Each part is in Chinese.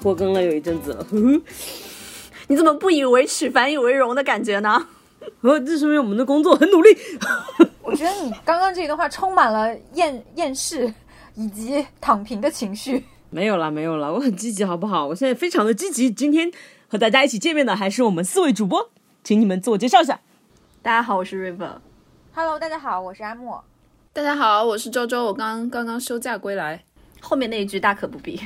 拖更了有一阵子了。你怎么不以为耻反以为荣的感觉呢？呃，这说明我们的工作很努力。我觉得你刚刚这一段话充满了厌厌世以及躺平的情绪。没有啦，没有啦，我很积极，好不好？我现在非常的积极。今天和大家一起见面的还是我们四位主播，请你们自我介绍一下。大家好，我是 River。Hello，大家好，我是阿莫。大家好，我是周周，我刚刚刚休假归来。后面那一句大可不必。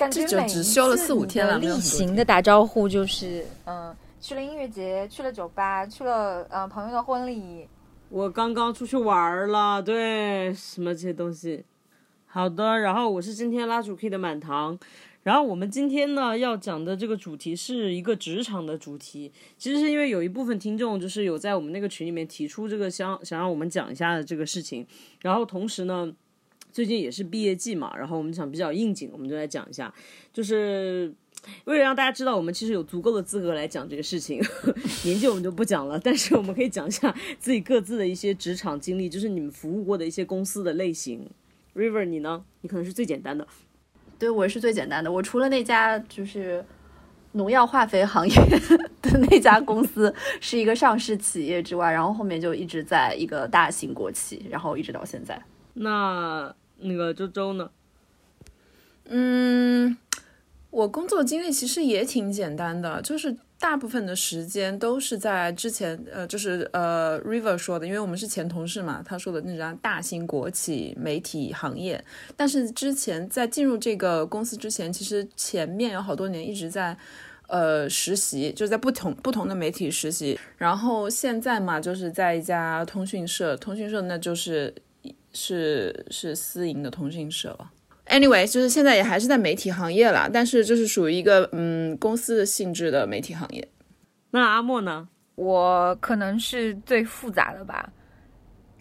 感觉这就只休了四五天了例行的打招呼就是，嗯、去了音乐节，去了酒吧，去了呃朋友的婚礼。我刚刚出去玩了，对，什么这些东西。好的，然后我是今天拉主 K 的满堂，然后我们今天呢要讲的这个主题是一个职场的主题，其实是因为有一部分听众就是有在我们那个群里面提出这个想想让我们讲一下的这个事情，然后同时呢。最近也是毕业季嘛，然后我们想比较应景，我们就来讲一下，就是为了让大家知道我们其实有足够的资格来讲这个事情，年纪我们就不讲了，但是我们可以讲一下自己各自的一些职场经历，就是你们服务过的一些公司的类型。River，你呢？你可能是最简单的。对我是最简单的，我除了那家就是农药化肥行业的那家公司 是一个上市企业之外，然后后面就一直在一个大型国企，然后一直到现在。那那个周周呢？嗯，我工作经历其实也挺简单的，就是大部分的时间都是在之前，呃，就是呃，River 说的，因为我们是前同事嘛，他说的那家大型国企媒体行业。但是之前在进入这个公司之前，其实前面有好多年一直在。呃，实习就是在不同不同的媒体实习，然后现在嘛，就是在一家通讯社，通讯社那就是是是私营的通讯社了。Anyway，就是现在也还是在媒体行业啦，但是就是属于一个嗯公司的性质的媒体行业。那阿莫呢？我可能是最复杂的吧，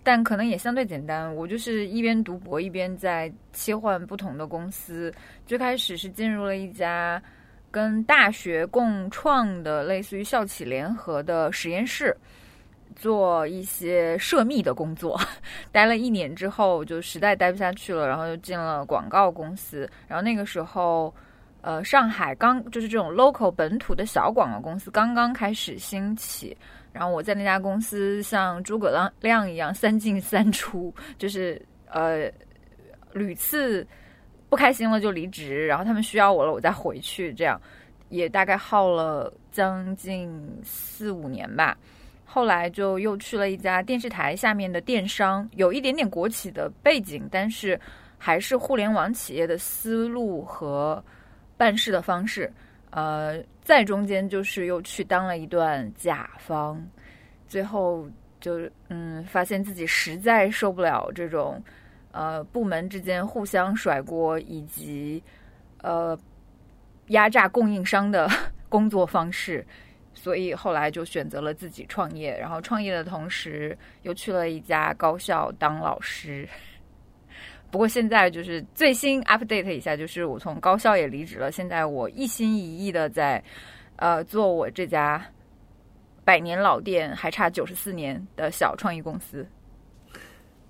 但可能也相对简单。我就是一边读博一边在切换不同的公司。最开始是进入了一家跟大学共创的类似于校企联合的实验室，做一些涉密的工作。待了一年之后，就实在待不下去了，然后就进了广告公司。然后那个时候。呃，上海刚就是这种 local 本土的小广告公司刚刚开始兴起，然后我在那家公司像诸葛亮亮一样三进三出，就是呃屡次不开心了就离职，然后他们需要我了我再回去，这样也大概耗了将近四五年吧。后来就又去了一家电视台下面的电商，有一点点国企的背景，但是还是互联网企业的思路和。办事的方式，呃，在中间就是又去当了一段甲方，最后就嗯，发现自己实在受不了这种呃部门之间互相甩锅以及呃压榨供应商的 工作方式，所以后来就选择了自己创业，然后创业的同时又去了一家高校当老师。不过现在就是最新 update 一下，就是我从高校也离职了。现在我一心一意的在，呃，做我这家百年老店还差九十四年的小创意公司。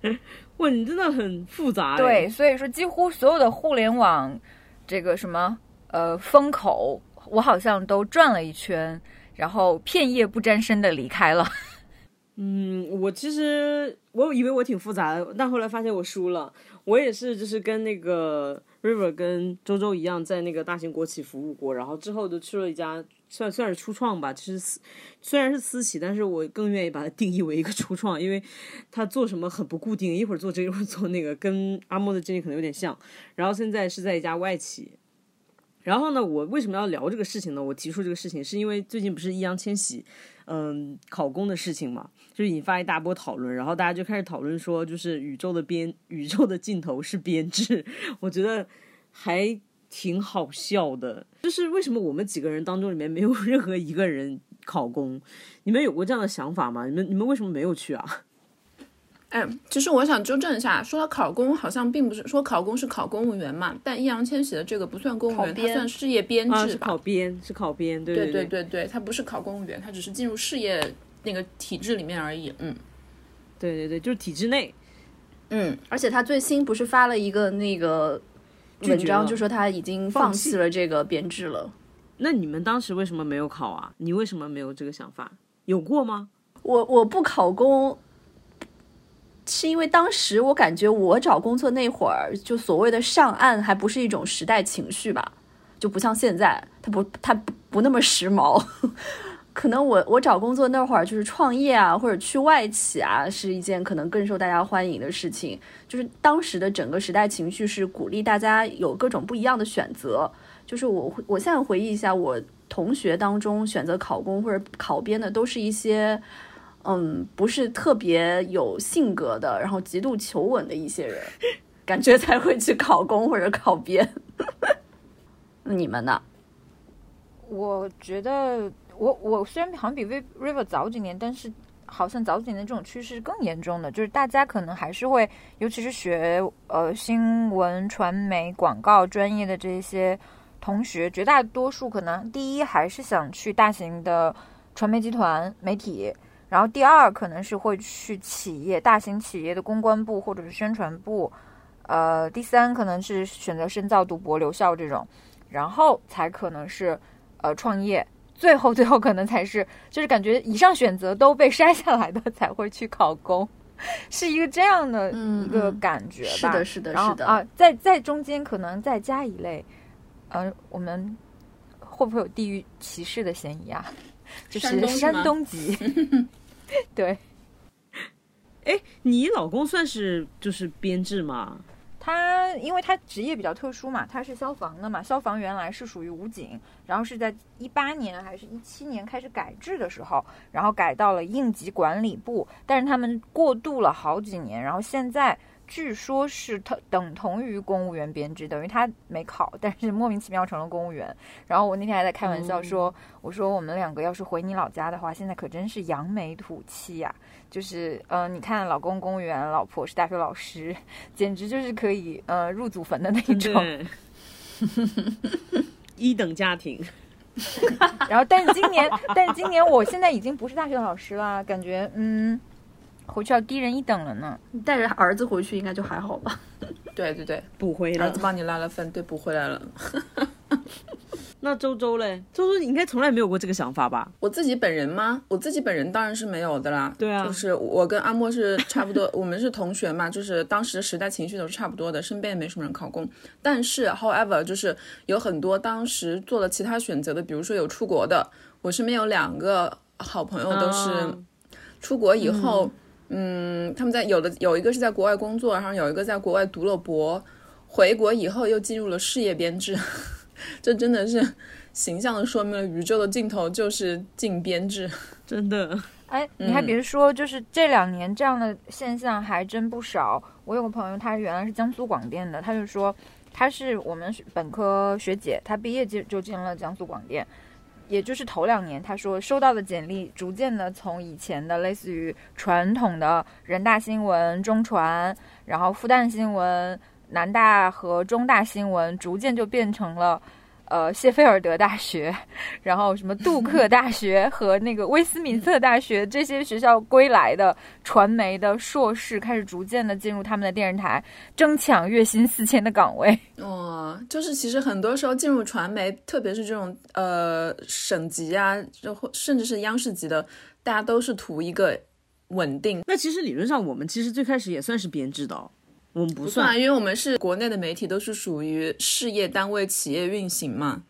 哇，你真的很复杂。对，，所以说几乎所有的互联网这个什么呃风口，我好像都转了一圈，然后片叶不沾身的离开了。嗯，我其实我以为我挺复杂的，但后来发现我输了。我也是，就是跟那个 River 跟周周一样，在那个大型国企服务过，然后之后就去了一家算算是初创吧。其实虽然是私企，但是我更愿意把它定义为一个初创，因为它做什么很不固定，一会儿做这个，一会儿做那个，跟阿莫的经历可能有点像。然后现在是在一家外企。然后呢，我为什么要聊这个事情呢？我提出这个事情是因为最近不是易烊千玺，嗯，考公的事情嘛，就引发一大波讨论，然后大家就开始讨论说，就是宇宙的边，宇宙的尽头是编制，我觉得还挺好笑的。就是为什么我们几个人当中里面没有 任何一个人考公？你们有过这样的想法吗？你们你们为什么没有去啊？哎，其实我想纠正一下，说到考公，好像并不是说考公是考公务员嘛，但易烊千玺的这个不算公务员，他算事业编啊，制吧。是考编，是考编，对对对对对，他不是考公务员，他只是进入事业那个体制里面而已。嗯对对对，就是体制内。嗯，而且他最新不是发了一个那个文章，就说他已经放弃了这个编制了。那你们当时为什么没有考啊？你为什么没有这个想法？有过吗？我我不考公，是因为当时我感觉我找工作那会儿，就所谓的上岸还不是一种时代情绪吧，就不像现在，它不它不不那么时髦。可能我我找工作那会儿就是创业啊，或者去外企啊，是一件可能更受大家欢迎的事情。就是当时的整个时代情绪是鼓励大家有各种不一样的选择。就是我我现在回忆一下，我同学当中选择考公或者考编的，都是一些嗯不是特别有性格的，然后极度求稳的一些人，感觉才会去考公或者考编。你们呢？我觉得我我虽然好像比 River 早几年，但是好像早几年这种趋势更严重的，就是大家可能还是会，尤其是学呃新闻传媒广告专业的这些同学，绝大多数可能第一还是想去大型的传媒集团媒体。然后第二可能是会去企业、大型企业的公关部或者是宣传部，呃，第三可能是选择深造、读博、留校这种，然后才可能是呃创业，最后最后可能才是就是感觉以上选择都被筛下来的才会去考公，是一个这样的嗯一个嗯感觉吧。是的，是的，是的。啊，在在中间可能再加一类，呃，我们会不会有地域歧视的嫌疑啊？就是山东籍，对哎你老公算是就是编制吗？他，因为他职业比较特殊嘛，他是消防的嘛，消防原来是属于武警，然后是在一八年还是一七年开始改制的时候，然后改到了应急管理部，但是他们过渡了好几年，然后现在据说是等等同于公务员编制，等于他没考，但是莫名其妙成了公务员。然后我那天还在开玩笑说，我说我们两个要是回你老家的话，现在可真是扬眉吐气呀、就是呃，你看老公公务员，老婆是大学老师，简直就是可以呃入祖坟的那种。一等家庭。然后，但是今年，但是今年我现在已经不是大学老师啦，感觉嗯，回去要低人一等了呢。你带着儿子回去应该就还好吧？对对对，补回了儿子。帮你拉了分，对补回来了。那周周嘞？周周你应该从来没有过这个想法吧？我自己本人吗？我自己本人当然是没有的啦。对啊就是我跟阿莫是差不多，我们是同学嘛，就是当时的时代情绪都是差不多的，身边也没什么人考公。但是，however，就是有很多当时做了其他选择的，比如说有出国的，我身边有两个好朋友都是啊出国以后，嗯他们在有的有一个是在国外工作，然后有一个在国外读了博，回国以后又进入了事业编制，这真的是形象的说明了宇宙的尽头就是进编制。真的，哎，你还别说，就是这两年这样的现象还真不少。我有个朋友，他原来是江苏广电的，他就说他是我们本科学姐，他毕业就就进了江苏广电。也就是头两年，他说收到的简历逐渐的从以前的类似于传统的人大新闻、中传，然后复旦新闻、南大和中大新闻，逐渐就变成了呃谢菲尔德大学，然后什么杜克大学和那个威斯敏斯特大学这些学校归来的传媒的硕士，开始逐渐的进入他们的电视台，争抢月薪四千的岗位。哦，就是其实很多时候进入传媒，特别是这种呃省级啊，就或甚至是央视级的，大家都是图一个稳定。那其实理论上我们其实最开始也算是编制的哦，我们不不算，因为我们是国内的媒体，都是属于事业单位、企业运行嘛。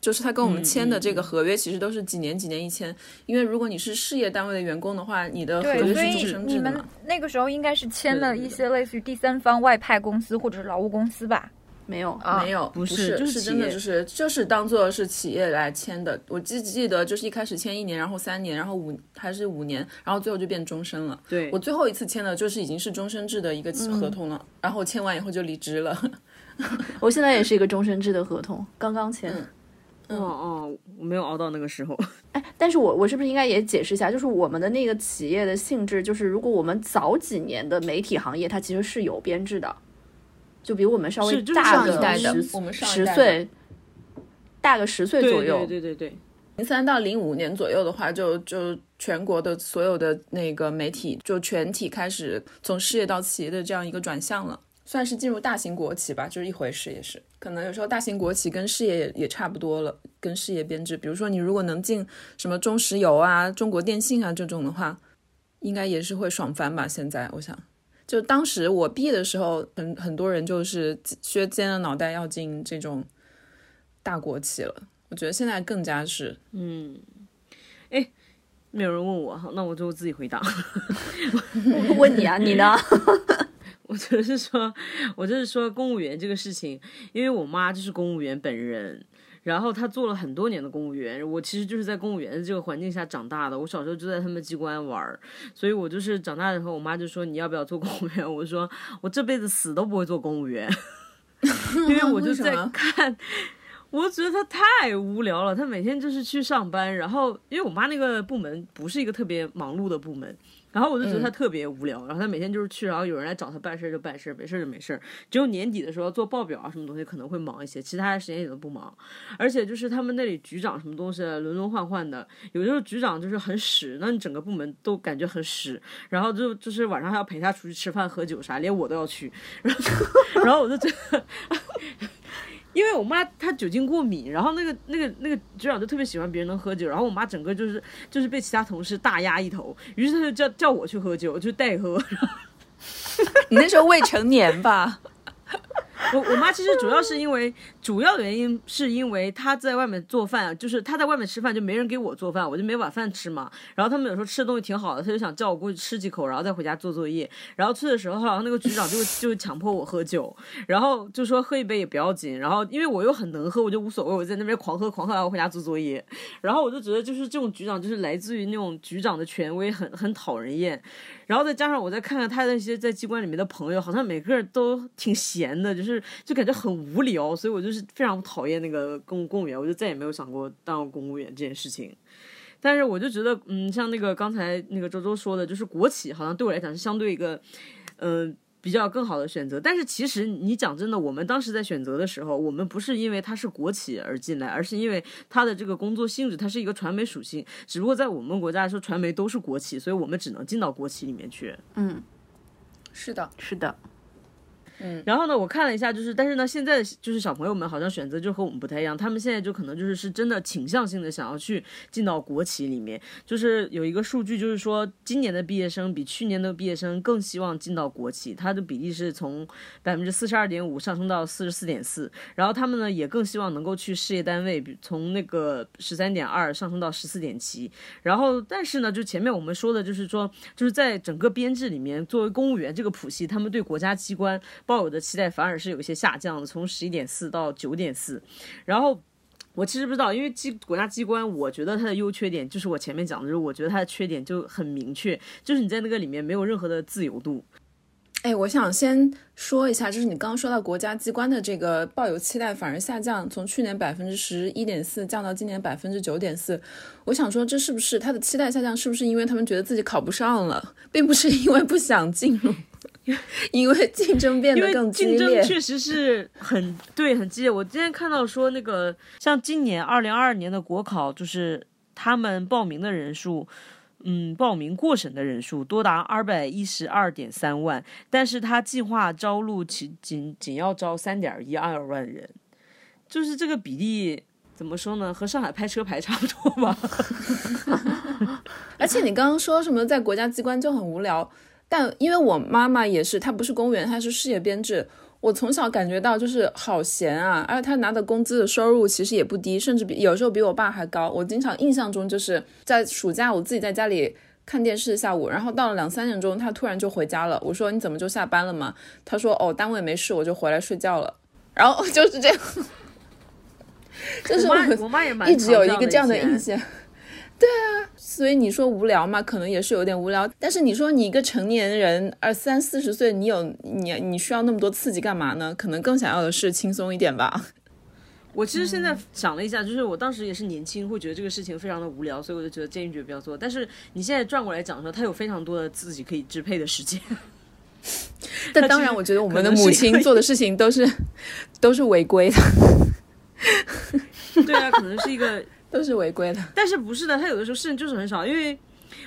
就是他跟我们签的这个合约，其实都是几年几年一签。因为如果你是事业单位的员工的话，你的合，约是终身你们制的嘛。那个时候应该是签了一些类似于第三方外派公司或者是劳务公司吧？没有，啊没有，不不是就是真的就是就是当做是企业来签的。我记记得就是一开始签一年，然后三年，然后五还是五年，然后最后就变终身了。对我最后一次签的就是已经是终身制的一个合同了，然后我签完以后就离职了。我现在也是一个终身制的合同，刚刚签。哦哦，我没有熬到那个时候。哎，但是我我是不是应该也解释一下？就是我们的那个企业的性质，就是如果我们早几年的媒体行业，它其实是有编制的，就比我们稍微大一代的十我们上一代的十岁，大个十岁左右。对对对对，零三到零五年左右的话，就就全国的所有的那个媒体就全体开始从事业到企业的这样一个转向了。算是进入大型国企吧，就是一回事，也是可能有时候大型国企跟事业也也差不多了，跟事业编制。比如说你如果能进什么中石油啊、中国电信啊这种的话，应该也是会爽翻吧。现在我想，就当时我毕业的时候，很很多人就是削尖了脑袋要进这种大国企了。我觉得现在更加是，嗯，哎，没有人问我，那我就自己回答。问你啊，你呢？我就是说，我就是说公务员这个事情，因为我妈就是公务员本人，然后他做了很多年的公务员，我其实就是在公务员的这个环境下长大的。我小时候就在他们机关玩儿，所以我就是长大以后，我妈就说你要不要做公务员？我说我这辈子死都不会做公务员，因为我就在看。我觉得他太无聊了，他每天就是去上班，然后因为我妈那个部门不是一个特别忙碌的部门，然后我就觉得他特别无聊，然后他每天就是去，然后有人来找他办事就办事，没事就没事，只有年底的时候做报表啊什么东西可能会忙一些，其他的时间也都不忙，而且就是他们那里局长什么东西轮轮换换的，有的时候局长就是很屎，那你整个部门都感觉很屎，然后就就是晚上还要陪他出去吃饭喝酒啥，连我都要去，然后然后我就觉得。因为我妈她酒精过敏，然后那个那个那个局长就特别喜欢别人能喝酒，然后我妈整个就是就是被其他同事大压一头，于是她就叫叫我去喝酒，就代喝。你那时候未成年吧？我我妈其实主要是因为，主要原因是因为她在外面做饭，就是她在外面吃饭就没人给我做饭，我就没晚饭吃嘛。然后他们有时候吃的东西挺好的，她就想叫我过去吃几口，然后再回家做作业。然后去的时候，然后那个局长就就强迫我喝酒，然后就说喝一杯也不要紧。然后因为我又很能喝，我就无所谓，我在那边狂喝狂喝，然后回家做作业。然后我就觉得就是这种局长就是来自于那种局长的权威，很很讨人厌。然后再加上我再看看他那些在机关里面的朋友，好像每个人都挺闲的，就是就感觉很无聊，所以我就是非常讨厌那个公公务员，我就再也没有想过当公务员这件事情。但是我就觉得，嗯，像那个刚才那个周周说的，就是国企好像对我来讲是相对一个，嗯。比较更好的选择，但是其实你讲真的，我们当时在选择的时候，我们不是因为它是国企而进来，而是因为它的这个工作性质，它是一个传媒属性。只不过在我们国家来说，传媒都是国企，所以我们只能进到国企里面去。嗯，是的，是的。嗯，然后呢，我看了一下，就是，但是呢，现在就是小朋友们好像选择就和我们不太一样，他们现在就可能就是是真的倾向性的想要去进到国企里面。就是有一个数据，就是说今年的毕业生比去年的毕业生更希望进到国企，它的比例是从百分之四十二点五上升到四十四点四。然后他们呢也更希望能够去事业单位，从那个十三点二上升到十四点七。然后但是呢，就前面我们说的就是说，就是在整个编制里面，作为公务员这个谱系，他们对国家机关。抱有的期待反而是有一些下降的，从十一点四到九点四。然后我其实不知道，因为机国家机关，我觉得它的优缺点就是我前面讲的，就是我觉得它的缺点就很明确，就是你在那个里面没有任何的自由度。哎，我想先说一下，就是你刚刚说到国家机关的这个抱有期待反而下降，从去年百分之十一点四降到今年百分之九点四。我想说，这是不是他的期待下降？是不是因为他们觉得自己考不上了，并不是因为不想进入？因为竞争变得更激烈，竞争确实是很对，很激烈。我今天看到说，那个像今年二零二二年的国考，就是他们报名的人数，嗯，报名过审的人数多达二百一十二点三万，但是他计划招录其仅仅要招三点一二万人，就是这个比例怎么说呢？和上海拍车牌差不多吧。而且你刚刚说什么在国家机关就很无聊。但因为我妈妈也是，她不是公务员，她是事业编制。我从小感觉到就是好闲啊，而且她拿的工资的收入其实也不低，甚至比有时候比我爸还高。我经常印象中就是在暑假，我自己在家里看电视下午，然后到了两三点钟，她突然就回家了。我说你怎么就下班了嘛？她说哦，单位没事，我就回来睡觉了。然后 就是这样，就是我妈也一直有一个这样的印象。对啊，所以你说无聊嘛，可能也是有点无聊。但是你说你一个成年人，二三四十岁，你有你你需要那么多刺激干嘛呢？可能更想要的是轻松一点吧。我其实现在想了一下，就是我当时也是年轻，会觉得这个事情非常的无聊，所以我就觉得坚决不要做。但是你现在转过来讲说，他有非常多的自己可以支配的时间。但当然，我觉得我们的母亲做的事情都是都是违规的。对啊，可能是一个。都是违规的，但是不是的，他有的时候事情就是很少，因为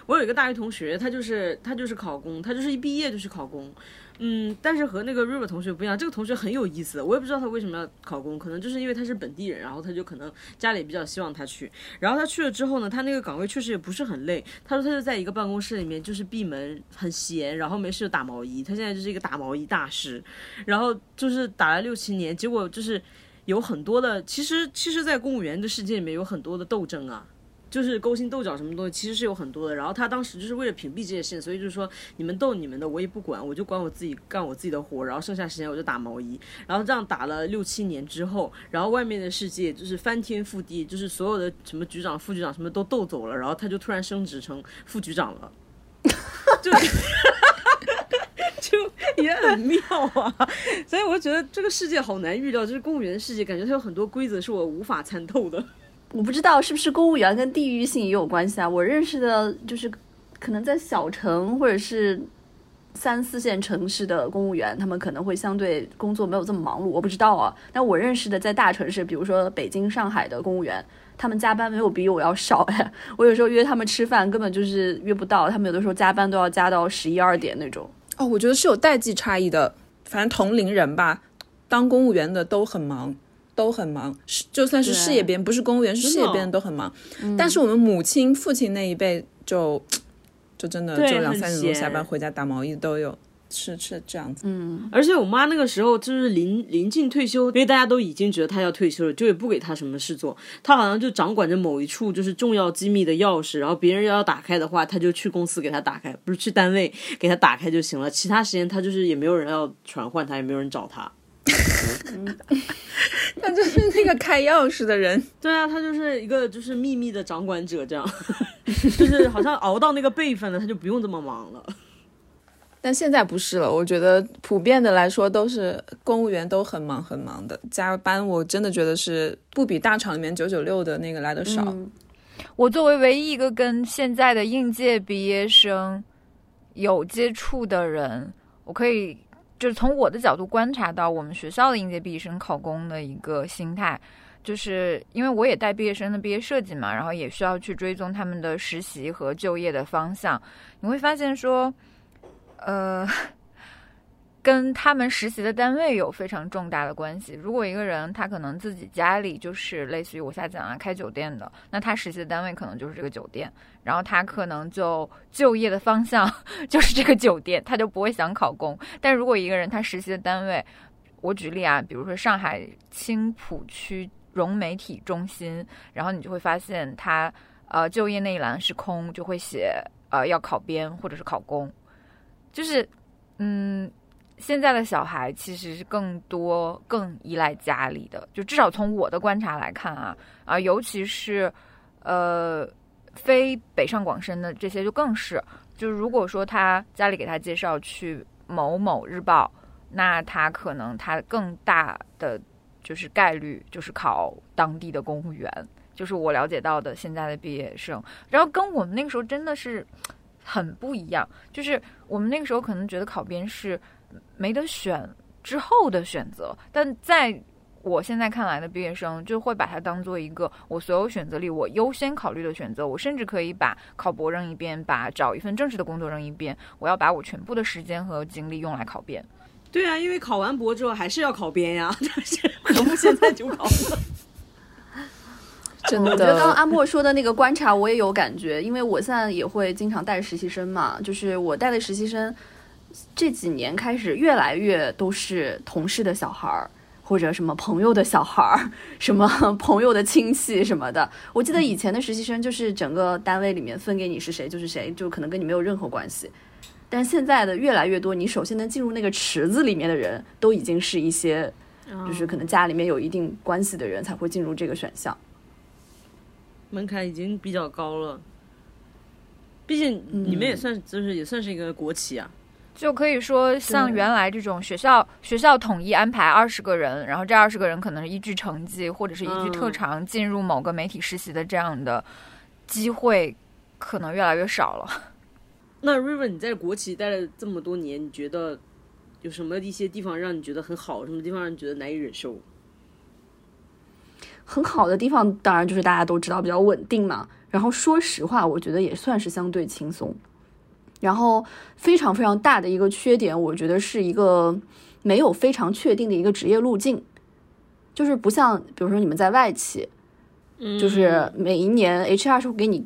我有一个大学同学，他就是他就是考公，他就是一毕业就去考公。嗯，但是和那个 River 同学不一样，这个同学很有意思，我也不知道他为什么要考公，可能就是因为他是本地人，然后他就可能家里比较希望他去。然后他去了之后呢，他那个岗位确实也不是很累。他说他就在一个办公室里面，就是闭门很闲，然后没事就打毛衣。他现在就是一个打毛衣大师，然后就是打了六七年，结果就是有很多的，其实其实，在公务员的世界里面有很多的斗争啊。就是勾心斗角什么东西，其实是有很多的。然后他当时就是为了屏蔽这些事情，所以就是说你们斗你们的，我也不管，我就管我自己干我自己的活。然后剩下时间我就打毛衣。然后这样打了六七年之后，然后外面的世界就是翻天覆地，就是所有的什么局长、副局长什么都斗走了。然后他就突然升职成副局长了，就 就也很妙啊。所以我就觉得这个世界好难预料，就是公务员的世界，感觉它有很多规则是我无法参透的。我不知道是不是公务员跟地域性也有关系啊？我认识的就是可能在小城或者是三四线城市的公务员，他们可能会相对工作没有这么忙碌。我不知道啊。但我认识的在大城市，比如说北京、上海的公务员，他们加班没有比我要少哎。我有时候约他们吃饭，根本就是约不到。他们有的时候加班都要加到十一二点那种。哦，我觉得是有代际差异的。反正同龄人吧，当公务员的都很忙。都很忙，是就算是事业编，不是公务员，是事业编的都很忙。但是我们母亲、父亲那一辈就就真的就两三点钟下班回家打毛衣都有，是是这样子。嗯，而且我妈那个时候就是临临近退休，因为大家都已经觉得她要退休了，就也不给她什么事做。她好像就掌管着某一处就是重要机密的钥匙，然后别人要打开的话，她就去公司给她打开，不是去单位给她打开就行了。其他时间她就是也没有人要传唤她，也没有人找她。他就是那个开钥匙的人，对啊，他就是一个就是秘密的掌管者，这样，就是好像熬到那个辈分了，他就不用这么忙了。但现在不是了，我觉得普遍的来说都是公务员都很忙很忙的，加班我真的觉得是不比大厂里面九九六的那个来的少。我作为唯一一个跟现在的应届毕业生有接触的人，我可以。就是从我的角度观察到，我们学校的应届毕业生考公的一个心态，就是因为我也带毕业生的毕业设计嘛，然后也需要去追踪他们的实习和就业的方向，你会发现说，呃。跟他们实习的单位有非常重大的关系。如果一个人他可能自己家里就是类似于我下讲啊开酒店的，那他实习的单位可能就是这个酒店，然后他可能就就业的方向 就是这个酒店，他就不会想考公。但如果一个人他实习的单位，我举例啊，比如说上海青浦区融媒体中心，然后你就会发现他呃就业那一栏是空，就会写呃要考编或者是考公，就是嗯。现在的小孩其实是更多更依赖家里的，就至少从我的观察来看啊啊，尤其是呃非北上广深的这些就更是，就如果说他家里给他介绍去某某日报，那他可能他更大的就是概率就是考当地的公务员，就是我了解到的现在的毕业生，然后跟我们那个时候真的是很不一样，就是我们那个时候可能觉得考编是。没得选之后的选择，但在我现在看来的毕业生就会把它当做一个我所有选择里我优先考虑的选择。我甚至可以把考博扔一边，把找一份正式的工作扔一边，我要把我全部的时间和精力用来考编。对啊，因为考完博之后还是要考编呀，但是 何不现在就考？真的，我觉得刚刚阿莫说的那个观察我也有感觉，因为我现在也会经常带实习生嘛，就是我带的实习生。这几年开始，越来越都是同事的小孩儿，或者什么朋友的小孩儿，什么 朋友的亲戚什么的。我记得以前的实习生就是整个单位里面分给你是谁就是谁，就可能跟你没有任何关系。但是现在的越来越多，你首先能进入那个池子里面的人都已经是一些，就是可能家里面有一定关系的人才会进入这个选项，门槛已经比较高了。毕竟你们也算就是也算是一个国企啊。就可以说，像原来这种学校学校统一安排二十个人，然后这二十个人可能是依据成绩或者是依据特长进入某个媒体实习的这样的机会，可能越来越少了。那 River，你在国企待了这么多年，你觉得有什么一些地方让你觉得很好，什么地方让你觉得难以忍受？很好的地方当然就是大家都知道比较稳定嘛。然后说实话，我觉得也算是相对轻松。然后非常非常大的一个缺点，我觉得是一个没有非常确定的一个职业路径，就是不像比如说你们在外企，就是每一年 HR 是会给你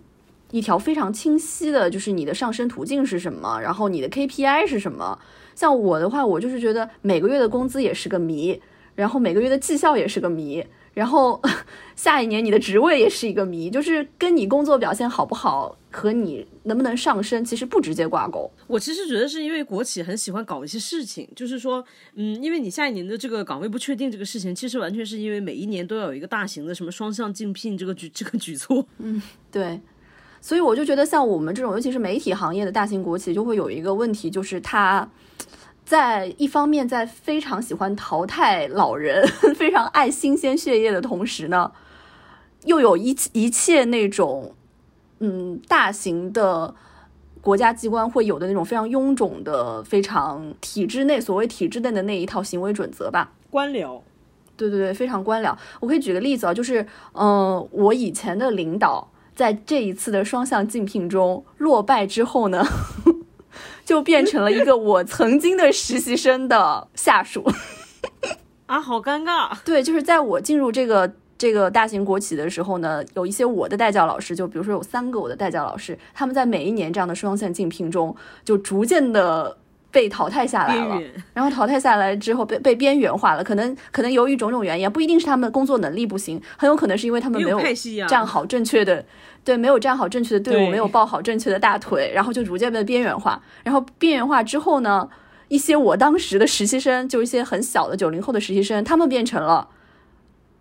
一条非常清晰的，就是你的上升途径是什么，然后你的 KPI 是什么。像我的话，我就是觉得每个月的工资也是个谜，然后每个月的绩效也是个谜。然后 下一年你的职位也是一个谜，就是跟你工作表现好不好和你能不能上升其实不直接挂钩。我其实觉得是因为国企很喜欢搞一些事情，就是说，嗯，因为你下一年的这个岗位不确定，这个事情其实完全是因为每一年都要有一个大型的什么双向竞聘这个举这个举措。嗯，对。所以我就觉得像我们这种，尤其是媒体行业的大型国企，就会有一个问题，就是它。在一方面，在非常喜欢淘汰老人、非常爱新鲜血液的同时呢，又有一一切那种，嗯，大型的国家机关会有的那种非常臃肿的、非常体制内所谓体制内的那一套行为准则吧。官僚，对对对，非常官僚。我可以举个例子啊，就是，嗯，我以前的领导在这一次的双向竞聘中落败之后呢。就变成了一个我曾经的实习生的下属，啊，好尴尬。对，就是在我进入这个这个大型国企的时候呢，有一些我的代教老师，就比如说有三个我的代教老师，他们在每一年这样的双线竞聘中，就逐渐的被淘汰下来了。然后淘汰下来之后，被被边缘化了。可能可能由于种种原因，不一定是他们工作能力不行，很有可能是因为他们没有站好正确的。对，没有站好正确的队伍，没有抱好正确的大腿，然后就逐渐被边缘化。然后边缘化之后呢，一些我当时的实习生，就一些很小的九零后的实习生，他们变成了，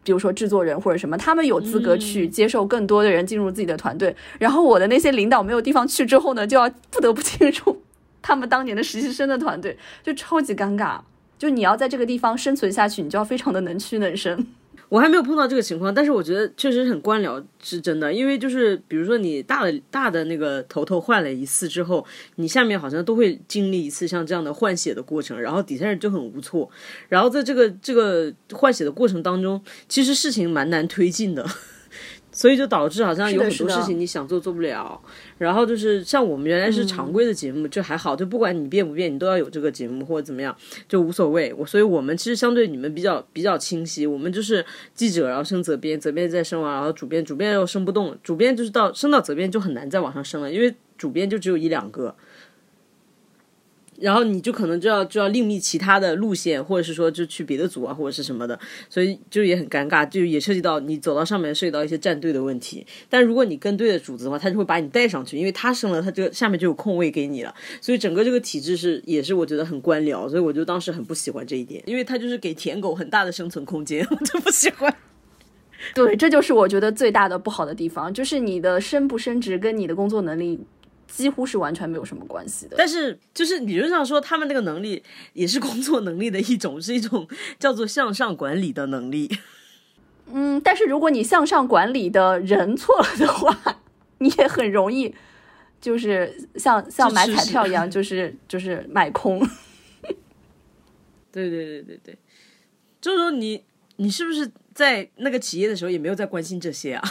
比如说制作人或者什么，他们有资格去接受更多的人进入自己的团队。然后我的那些领导没有地方去之后呢，就要不得不进入他们当年的实习生的团队，就超级尴尬。就你要在这个地方生存下去，你就要非常的能屈能伸。我还没有碰到这个情况，但是我觉得确实很官僚，是真的。因为就是比如说你大的大的那个头头换了一次之后，你下面好像都会经历一次像这样的换血的过程，然后底下人就很无措。然后在这个这个换血的过程当中，其实事情蛮难推进的。所以就导致好像有很多事情你想做做不了，然后就是像我们原来是常规的节目就还好，就不管你变不变，你都要有这个节目或者怎么样就无所谓。我所以我们其实相对你们比较比较清晰，我们就是记者，然后升责编，责编再升完，然后主编，主编又升不动，主编就是到升到责编就很难再往上升了，因为主编就只有一两个。然后你就可能就要就要另觅其他的路线，或者是说就去别的组啊，或者是什么的，所以就也很尴尬，就也涉及到你走到上面涉及到一些站队的问题。但如果你跟对了主子的话，他就会把你带上去，因为他升了，他就下面就有空位给你了。所以整个这个体制是也是我觉得很官僚，所以我就当时很不喜欢这一点，因为他就是给舔狗很大的生存空间，我 就不喜欢。对，这就是我觉得最大的不好的地方，就是你的升不升职跟你的工作能力。几乎是完全没有什么关系的，但是就是理论上说，他们那个能力也是工作能力的一种，是一种叫做向上管理的能力。嗯，但是如果你向上管理的人错了的话，你也很容易就是像像买彩票一样，就是就是买空。对对对对对，周周，你你是不是在那个企业的时候也没有在关心这些啊？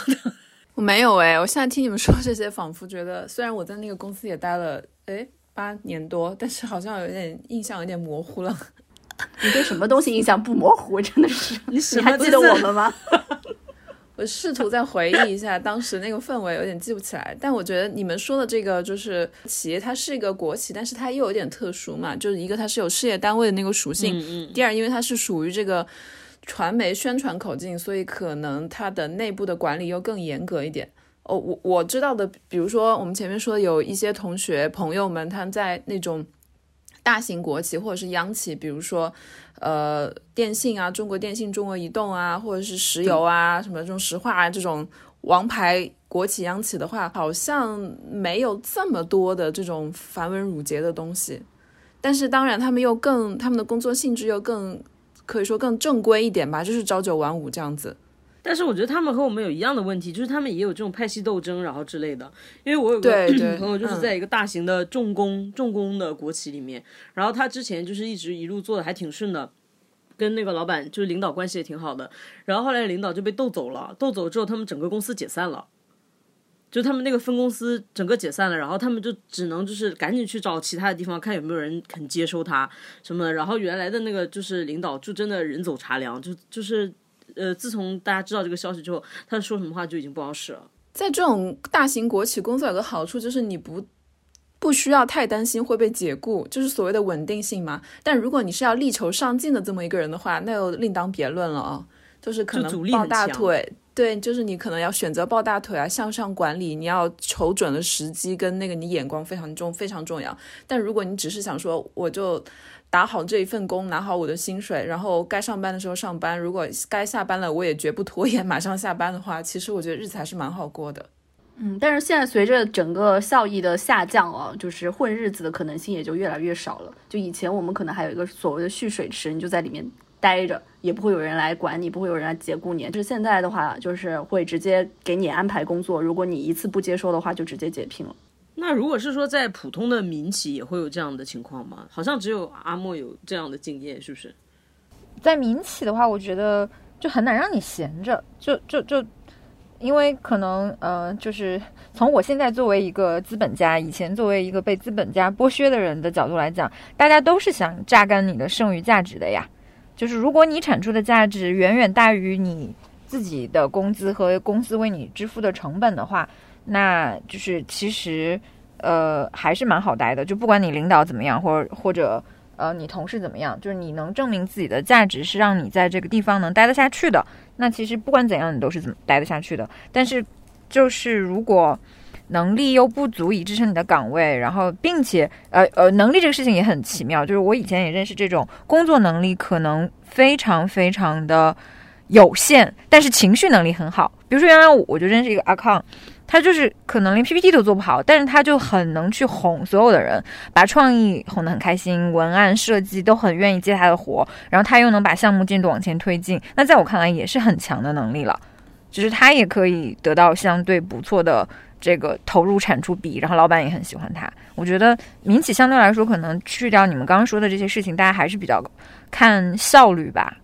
我没有哎，我现在听你们说这些，仿佛觉得虽然我在那个公司也待了哎八年多，但是好像有点印象有点模糊了。你对什么东西印象不模糊？真的是，你还记得我们吗？我试图再回忆一下当时那个氛围，有点记不起来。但我觉得你们说的这个就是企业，它是一个国企，但是它又有点特殊嘛，就是一个它是有事业单位的那个属性，第二因为它是属于这个。传媒宣传口径，所以可能它的内部的管理又更严格一点。哦，我我知道的，比如说我们前面说有一些同学朋友们，他们在那种大型国企或者是央企，比如说呃电信啊，中国电信、中国移动啊，或者是石油啊，什么这种石化啊这种王牌国企央企的话，好像没有这么多的这种繁文缛节的东西。但是当然，他们又更他们的工作性质又更。可以说更正规一点吧，就是朝九晚五这样子。但是我觉得他们和我们有一样的问题，就是他们也有这种派系斗争，然后之类的。因为我有个 朋友就是在一个大型的重工重工的国企里面，然后他之前就是一直一路做的还挺顺的，跟那个老板就是领导关系也挺好的，然后后来领导就被斗走了，斗走之后他们整个公司解散了。就他们那个分公司整个解散了，然后他们就只能就是赶紧去找其他的地方，看有没有人肯接收他什么的。然后原来的那个就是领导就真的人走茶凉，就就是呃，自从大家知道这个消息之后，他说什么话就已经不好使了。在这种大型国企工作有个好处就是你不不需要太担心会被解雇，就是所谓的稳定性嘛。但如果你是要力求上进的这么一个人的话，那又另当别论了啊，就是可能抱大腿。对，就是你可能要选择抱大腿啊，向上管理，你要瞅准了时机，跟那个你眼光非常重，非常重要。但如果你只是想说，我就打好这一份工，拿好我的薪水，然后该上班的时候上班，如果该下班了，我也绝不拖延，马上下班的话，其实我觉得日子还是蛮好过的。嗯，但是现在随着整个效益的下降啊，就是混日子的可能性也就越来越少了。就以前我们可能还有一个所谓的蓄水池，你就在里面。待着也不会有人来管你，不会有人来解雇你。就是现在的话，就是会直接给你安排工作，如果你一次不接收的话，就直接解聘了。那如果是说在普通的民企也会有这样的情况吗？好像只有阿莫有这样的经验，是不是？在民企的话，我觉得就很难让你闲着，就就就，因为可能呃，就是从我现在作为一个资本家，以前作为一个被资本家剥削的人的角度来讲，大家都是想榨干你的剩余价值的呀。就是如果你产出的价值远远大于你自己的工资和公司为你支付的成本的话，那就是其实呃还是蛮好待的。就不管你领导怎么样，或者或者呃你同事怎么样，就是你能证明自己的价值是让你在这个地方能待得下去的，那其实不管怎样你都是怎么待得下去的。但是就是如果。能力又不足以支撑你的岗位，然后并且，呃呃，能力这个事情也很奇妙，就是我以前也认识这种工作能力可能非常非常的有限，但是情绪能力很好。比如说原来我就认识一个阿康，他就是可能连 PPT 都做不好，但是他就很能去哄所有的人，把创意哄得很开心，文案设计都很愿意接他的活，然后他又能把项目进度往前推进，那在我看来也是很强的能力了，就是他也可以得到相对不错的。这个投入产出比，然后老板也很喜欢他。我觉得民企相对来说，可能去掉你们刚刚说的这些事情，大家还是比较看效率吧。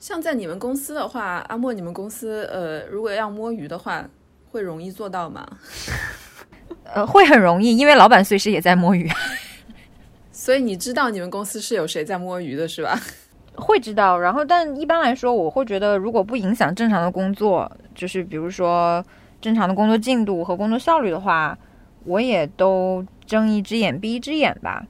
像在你们公司的话，阿莫，你们公司呃，如果要摸鱼的话，会容易做到吗？呃，会很容易，因为老板随时也在摸鱼。所以你知道你们公司是有谁在摸鱼的是吧？会知道。然后，但一般来说，我会觉得，如果不影响正常的工作，就是比如说。正常的工作进度和工作效率的话，我也都睁一只眼闭一只眼吧。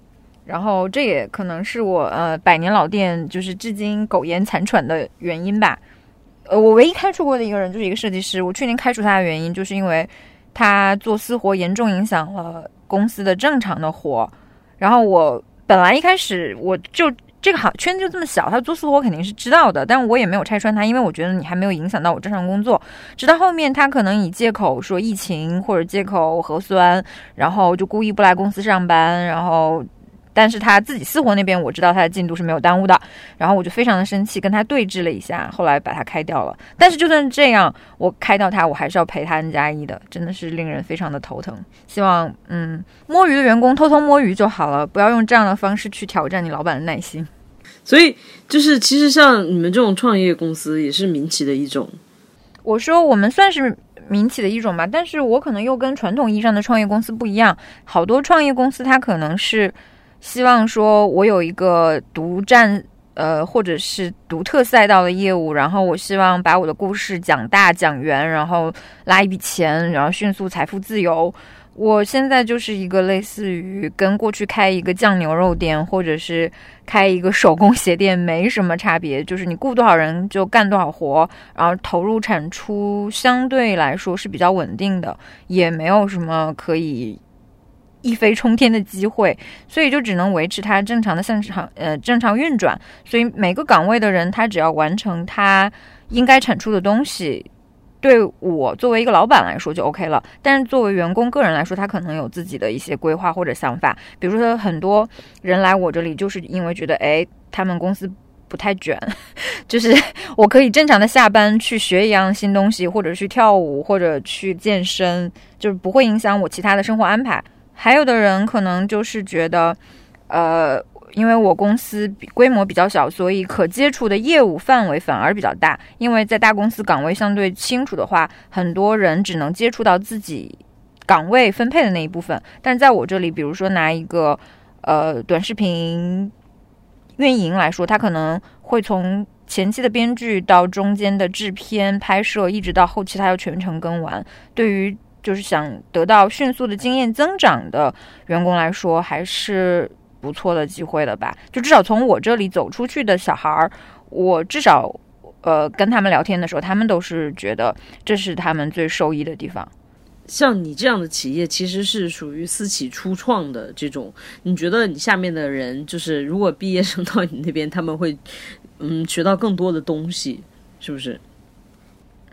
然后这也可能是我呃百年老店就是至今苟延残喘的原因吧。呃，我唯一开除过的一个人就是一个设计师，我去年开除他的原因就是因为他做私活严重影响了公司的正常的活。然后我本来一开始我就。这个好圈子就这么小，他做私活肯定是知道的，但我也没有拆穿他，因为我觉得你还没有影响到我正常工作。直到后面他可能以借口说疫情或者借口核酸，然后就故意不来公司上班，然后。但是他自己私活那边，我知道他的进度是没有耽误的，然后我就非常的生气，跟他对峙了一下，后来把他开掉了。但是就算这样，我开掉他，我还是要赔他 N 加一的，真的是令人非常的头疼。希望嗯，摸鱼的员工偷偷摸鱼就好了，不要用这样的方式去挑战你老板的耐心。所以就是其实像你们这种创业公司也是民企的一种。我说我们算是民企的一种吧，但是我可能又跟传统意义上的创业公司不一样，好多创业公司它可能是。希望说，我有一个独占，呃，或者是独特赛道的业务，然后我希望把我的故事讲大讲圆，然后拉一笔钱，然后迅速财富自由。我现在就是一个类似于跟过去开一个酱牛肉店，或者是开一个手工鞋店没什么差别，就是你雇多少人就干多少活，然后投入产出相对来说是比较稳定的，也没有什么可以。一飞冲天的机会，所以就只能维持它正常的正常呃正常运转。所以每个岗位的人，他只要完成他应该产出的东西，对我作为一个老板来说就 OK 了。但是作为员工个人来说，他可能有自己的一些规划或者想法。比如说，很多人来我这里就是因为觉得，哎，他们公司不太卷，就是 我可以正常的下班去学一样新东西，或者去跳舞，或者去健身，就是不会影响我其他的生活安排。还有的人可能就是觉得，呃，因为我公司规模比较小，所以可接触的业务范围反而比较大。因为在大公司岗位相对清楚的话，很多人只能接触到自己岗位分配的那一部分。但在我这里，比如说拿一个呃短视频运营来说，它可能会从前期的编剧到中间的制片拍摄，一直到后期，它要全程跟完。对于就是想得到迅速的经验增长的员工来说，还是不错的机会的吧？就至少从我这里走出去的小孩儿，我至少呃跟他们聊天的时候，他们都是觉得这是他们最受益的地方。像你这样的企业，其实是属于私企初创的这种。你觉得你下面的人，就是如果毕业生到你那边，他们会嗯学到更多的东西，是不是？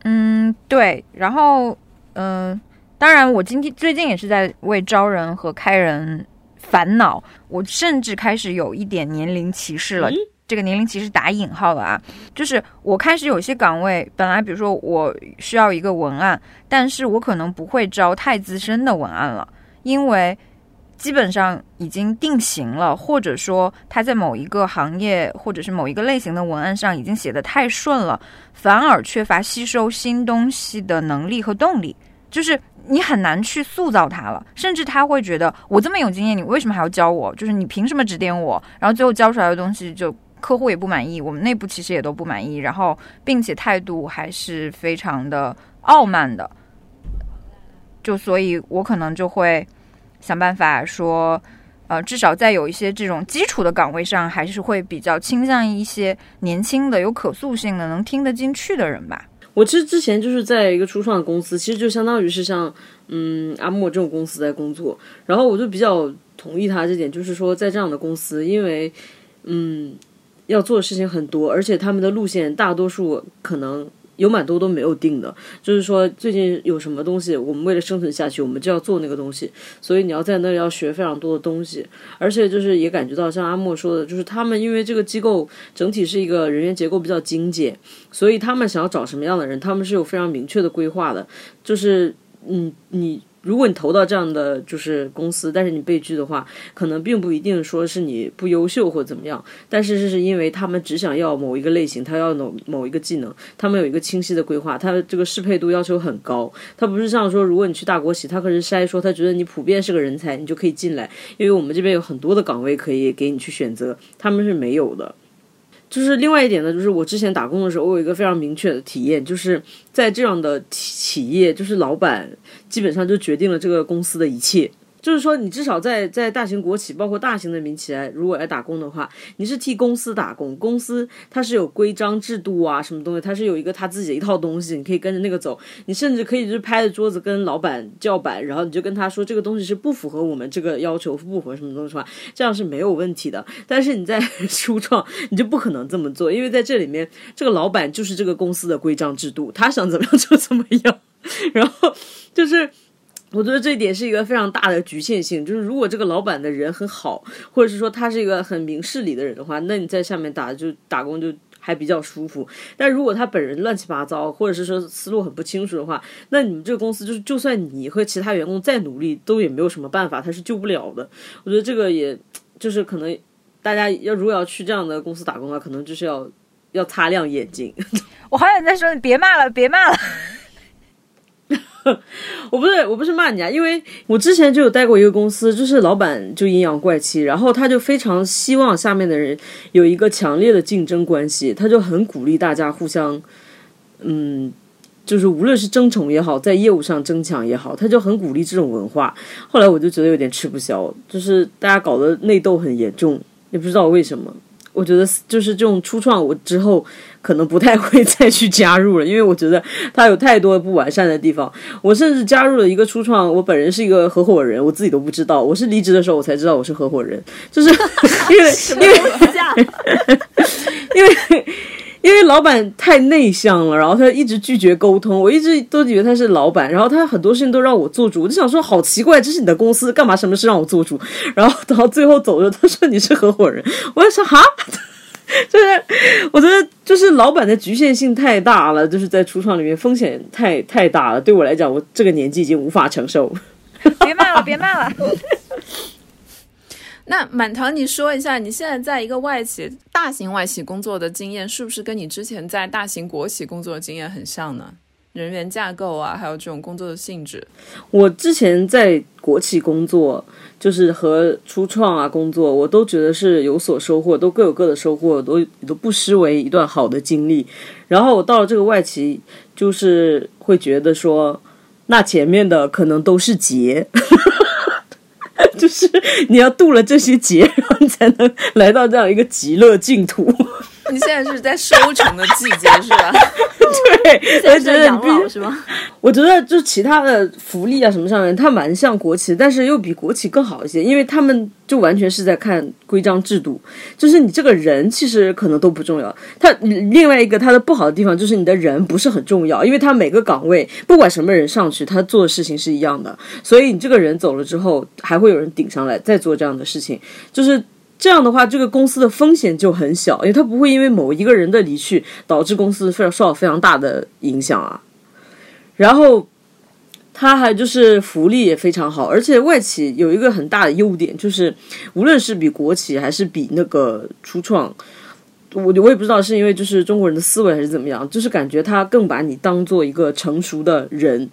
嗯，对。然后嗯。当然，我今天最近也是在为招人和开人烦恼。我甚至开始有一点年龄歧视了。这个年龄歧视打引号了啊，就是我开始有些岗位，本来比如说我需要一个文案，但是我可能不会招太资深的文案了，因为基本上已经定型了，或者说他在某一个行业或者是某一个类型的文案上已经写的太顺了，反而缺乏吸收新东西的能力和动力，就是。你很难去塑造他了，甚至他会觉得我这么有经验，你为什么还要教我？就是你凭什么指点我？然后最后教出来的东西，就客户也不满意，我们内部其实也都不满意，然后并且态度还是非常的傲慢的。就所以，我可能就会想办法说，呃，至少在有一些这种基础的岗位上，还是会比较倾向一些年轻的、有可塑性的、能听得进去的人吧。我其实之前就是在一个初创公司，其实就相当于是像嗯阿莫这种公司在工作，然后我就比较同意他这点，就是说在这样的公司，因为嗯要做的事情很多，而且他们的路线大多数可能。有蛮多都没有定的，就是说最近有什么东西，我们为了生存下去，我们就要做那个东西，所以你要在那里要学非常多的东西，而且就是也感觉到像阿莫说的，就是他们因为这个机构整体是一个人员结构比较精简，所以他们想要找什么样的人，他们是有非常明确的规划的，就是嗯你。如果你投到这样的就是公司，但是你被拒的话，可能并不一定说是你不优秀或怎么样，但是这是因为他们只想要某一个类型，他要某某一个技能，他们有一个清晰的规划，他这个适配度要求很高，他不是像说如果你去大国企，他可是筛说他觉得你普遍是个人才，你就可以进来，因为我们这边有很多的岗位可以给你去选择，他们是没有的。就是另外一点呢，就是我之前打工的时候，我有一个非常明确的体验，就是在这样的企业，就是老板基本上就决定了这个公司的一切。就是说，你至少在在大型国企，包括大型的民企来，如果来打工的话，你是替公司打工，公司它是有规章制度啊，什么东西，它是有一个它自己的一套东西，你可以跟着那个走，你甚至可以就是拍着桌子跟老板叫板，然后你就跟他说这个东西是不符合我们这个要求，不符合什么东西的话，这样是没有问题的。但是你在 初创，你就不可能这么做，因为在这里面，这个老板就是这个公司的规章制度，他想怎么样就怎么样，然后就是。我觉得这一点是一个非常大的局限性，就是如果这个老板的人很好，或者是说他是一个很明事理的人的话，那你在下面打就打工就还比较舒服。但如果他本人乱七八糟，或者是说思路很不清楚的话，那你们这个公司就是就算你和其他员工再努力，都也没有什么办法，他是救不了的。我觉得这个也就是可能大家要如果要去这样的公司打工的话，可能就是要要擦亮眼睛。我好想再说，你别骂了，别骂了。我不是我不是骂你啊，因为我之前就有待过一个公司，就是老板就阴阳怪气，然后他就非常希望下面的人有一个强烈的竞争关系，他就很鼓励大家互相，嗯，就是无论是争宠也好，在业务上争抢也好，他就很鼓励这种文化。后来我就觉得有点吃不消，就是大家搞得内斗很严重，也不知道为什么。我觉得就是这种初创，我之后可能不太会再去加入了，因为我觉得它有太多不完善的地方。我甚至加入了一个初创，我本人是一个合伙人，我自己都不知道。我是离职的时候我才知道我是合伙人，就是 因为因为因为。因为老板太内向了，然后他一直拒绝沟通，我一直都以为他是老板，然后他很多事情都让我做主，我就想说好奇怪，这是你的公司，干嘛什么事让我做主？然后等到最后走着，他说你是合伙人，我就说哈，就是我觉得就是老板的局限性太大了，就是在初创里面风险太太大了，对我来讲，我这个年纪已经无法承受。别骂了，别骂了。那满堂，你说一下，你现在在一个外企、大型外企工作的经验，是不是跟你之前在大型国企工作的经验很像呢？人员架构啊，还有这种工作的性质。我之前在国企工作，就是和初创啊工作，我都觉得是有所收获，都各有各的收获，都都不失为一段好的经历。然后我到了这个外企，就是会觉得说，那前面的可能都是劫。就是你要渡了这些劫，然后你才能来到这样一个极乐净土。你现在是在收成的季节是吧？对，我觉得养老是吗？我觉得就其他的福利啊什么上面，它蛮像国企，但是又比国企更好一些，因为他们就完全是在看规章制度，就是你这个人其实可能都不重要。他另外一个他的不好的地方就是你的人不是很重要，因为他每个岗位不管什么人上去，他做的事情是一样的，所以你这个人走了之后，还会有人顶上来再做这样的事情，就是。这样的话，这个公司的风险就很小，因为它不会因为某一个人的离去导致公司非常受到非常大的影响啊。然后，它还就是福利也非常好，而且外企有一个很大的优点，就是无论是比国企还是比那个初创，我我也不知道是因为就是中国人的思维还是怎么样，就是感觉他更把你当做一个成熟的人，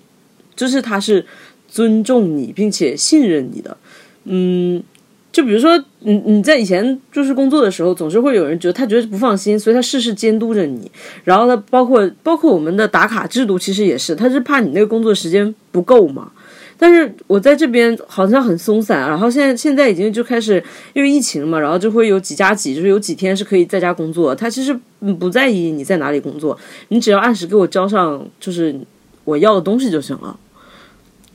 就是他是尊重你并且信任你的，嗯。就比如说，你你在以前就是工作的时候，总是会有人觉得他觉得不放心，所以他事事监督着你。然后他包括包括我们的打卡制度，其实也是，他是怕你那个工作时间不够嘛。但是我在这边好像很松散，然后现在现在已经就开始因为疫情嘛，然后就会有几加几，就是有几天是可以在家工作。他其实不在意你在哪里工作，你只要按时给我交上就是我要的东西就行了。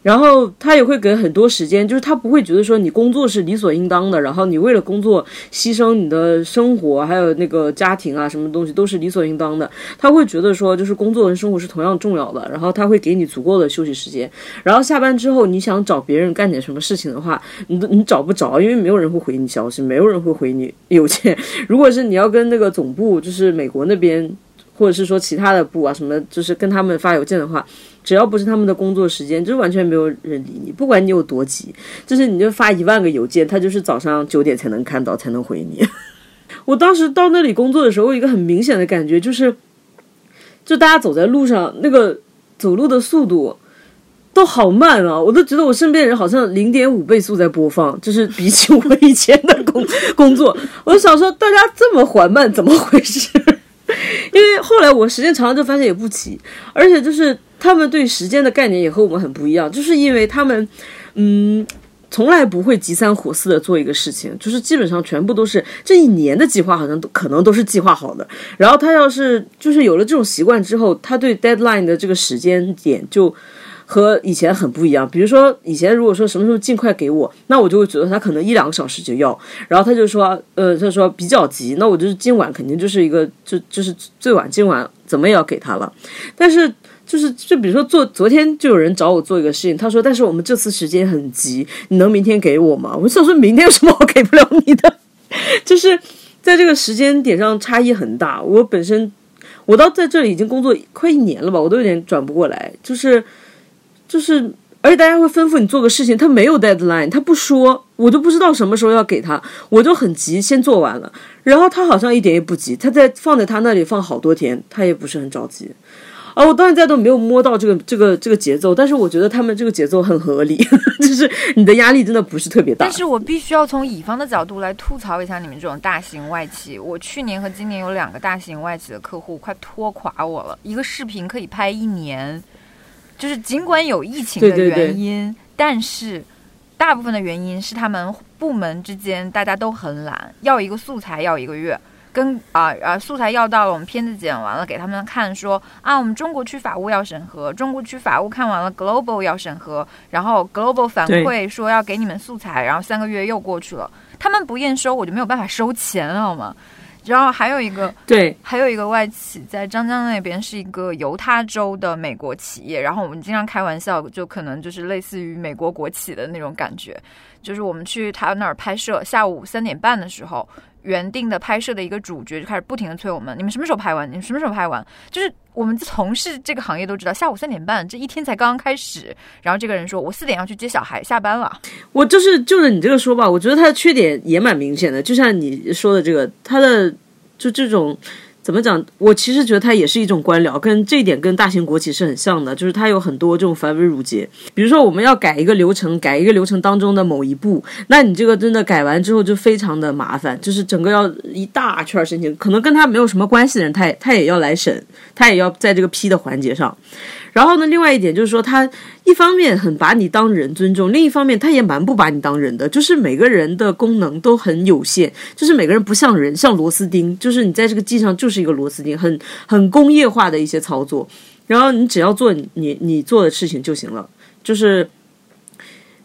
然后他也会给很多时间，就是他不会觉得说你工作是理所应当的，然后你为了工作牺牲你的生活，还有那个家庭啊，什么东西都是理所应当的。他会觉得说，就是工作跟生活是同样重要的，然后他会给你足够的休息时间。然后下班之后，你想找别人干点什么事情的话，你你找不着，因为没有人会回你消息，没有人会回你邮件。如果是你要跟那个总部，就是美国那边，或者是说其他的部啊什么，就是跟他们发邮件的话。只要不是他们的工作时间，就完全没有人理你，不管你有多急，就是你就发一万个邮件，他就是早上九点才能看到，才能回你。我当时到那里工作的时候，有一个很明显的感觉，就是就大家走在路上，那个走路的速度都好慢啊，我都觉得我身边人好像零点五倍速在播放，就是比起我以前的工工作，我就想说大家这么缓慢，怎么回事？因为后来我时间长了就发现也不急，而且就是。他们对时间的概念也和我们很不一样，就是因为他们，嗯，从来不会急三火四的做一个事情，就是基本上全部都是这一年的计划，好像都可能都是计划好的。然后他要是就是有了这种习惯之后，他对 deadline 的这个时间点就和以前很不一样。比如说以前如果说什么时候尽快给我，那我就会觉得他可能一两个小时就要。然后他就说，呃，他说比较急，那我就是今晚肯定就是一个就就是最晚今晚怎么也要给他了，但是。就是，就比如说，做昨天就有人找我做一个事情，他说：“但是我们这次时间很急，你能明天给我吗？”我想说明天有什么我给不了你的？就是在这个时间点上差异很大。我本身我到在这里已经工作快一年了吧，我都有点转不过来。就是就是，而且大家会吩咐你做个事情，他没有 deadline，他不说，我就不知道什么时候要给他，我就很急，先做完了。然后他好像一点也不急，他在放在他那里放好多天，他也不是很着急。啊，我到现在都没有摸到这个这个这个节奏，但是我觉得他们这个节奏很合理，就是你的压力真的不是特别大。但是我必须要从乙方的角度来吐槽一下你们这种大型外企。我去年和今年有两个大型外企的客户快拖垮我了，一个视频可以拍一年，就是尽管有疫情的原因，但是大部分的原因是他们部门之间大家都很懒，要一个素材要一个月。跟啊啊素材要到了，我们片子剪完了给他们看，说啊我们中国区法务要审核，中国区法务看完了，global 要审核，然后 global 反馈说要给你们素材，然后三个月又过去了，他们不验收，我就没有办法收钱了，好吗？然后还有一个对，还有一个外企在张江那边是一个犹他州的美国企业，然后我们经常开玩笑，就可能就是类似于美国国企的那种感觉，就是我们去他那儿拍摄，下午三点半的时候。原定的拍摄的一个主角就开始不停的催我们，你们什么时候拍完？你们什么时候拍完？就是我们从事这个行业都知道，下午三点半这一天才刚刚开始。然后这个人说，我四点要去接小孩下班了。我就是就着你这个说吧，我觉得他的缺点也蛮明显的，就像你说的这个，他的就这种。怎么讲？我其实觉得它也是一种官僚，跟这一点跟大型国企是很像的，就是它有很多这种繁文缛节。比如说，我们要改一个流程，改一个流程当中的某一步，那你这个真的改完之后就非常的麻烦，就是整个要一大圈申请，可能跟他没有什么关系的人，他也他也要来审，他也要在这个批的环节上。然后呢，另外一点就是说，他一方面很把你当人尊重，另一方面他也蛮不把你当人的。就是每个人的功能都很有限，就是每个人不像人，像螺丝钉，就是你在这个机上就是一个螺丝钉，很很工业化的一些操作。然后你只要做你你做的事情就行了，就是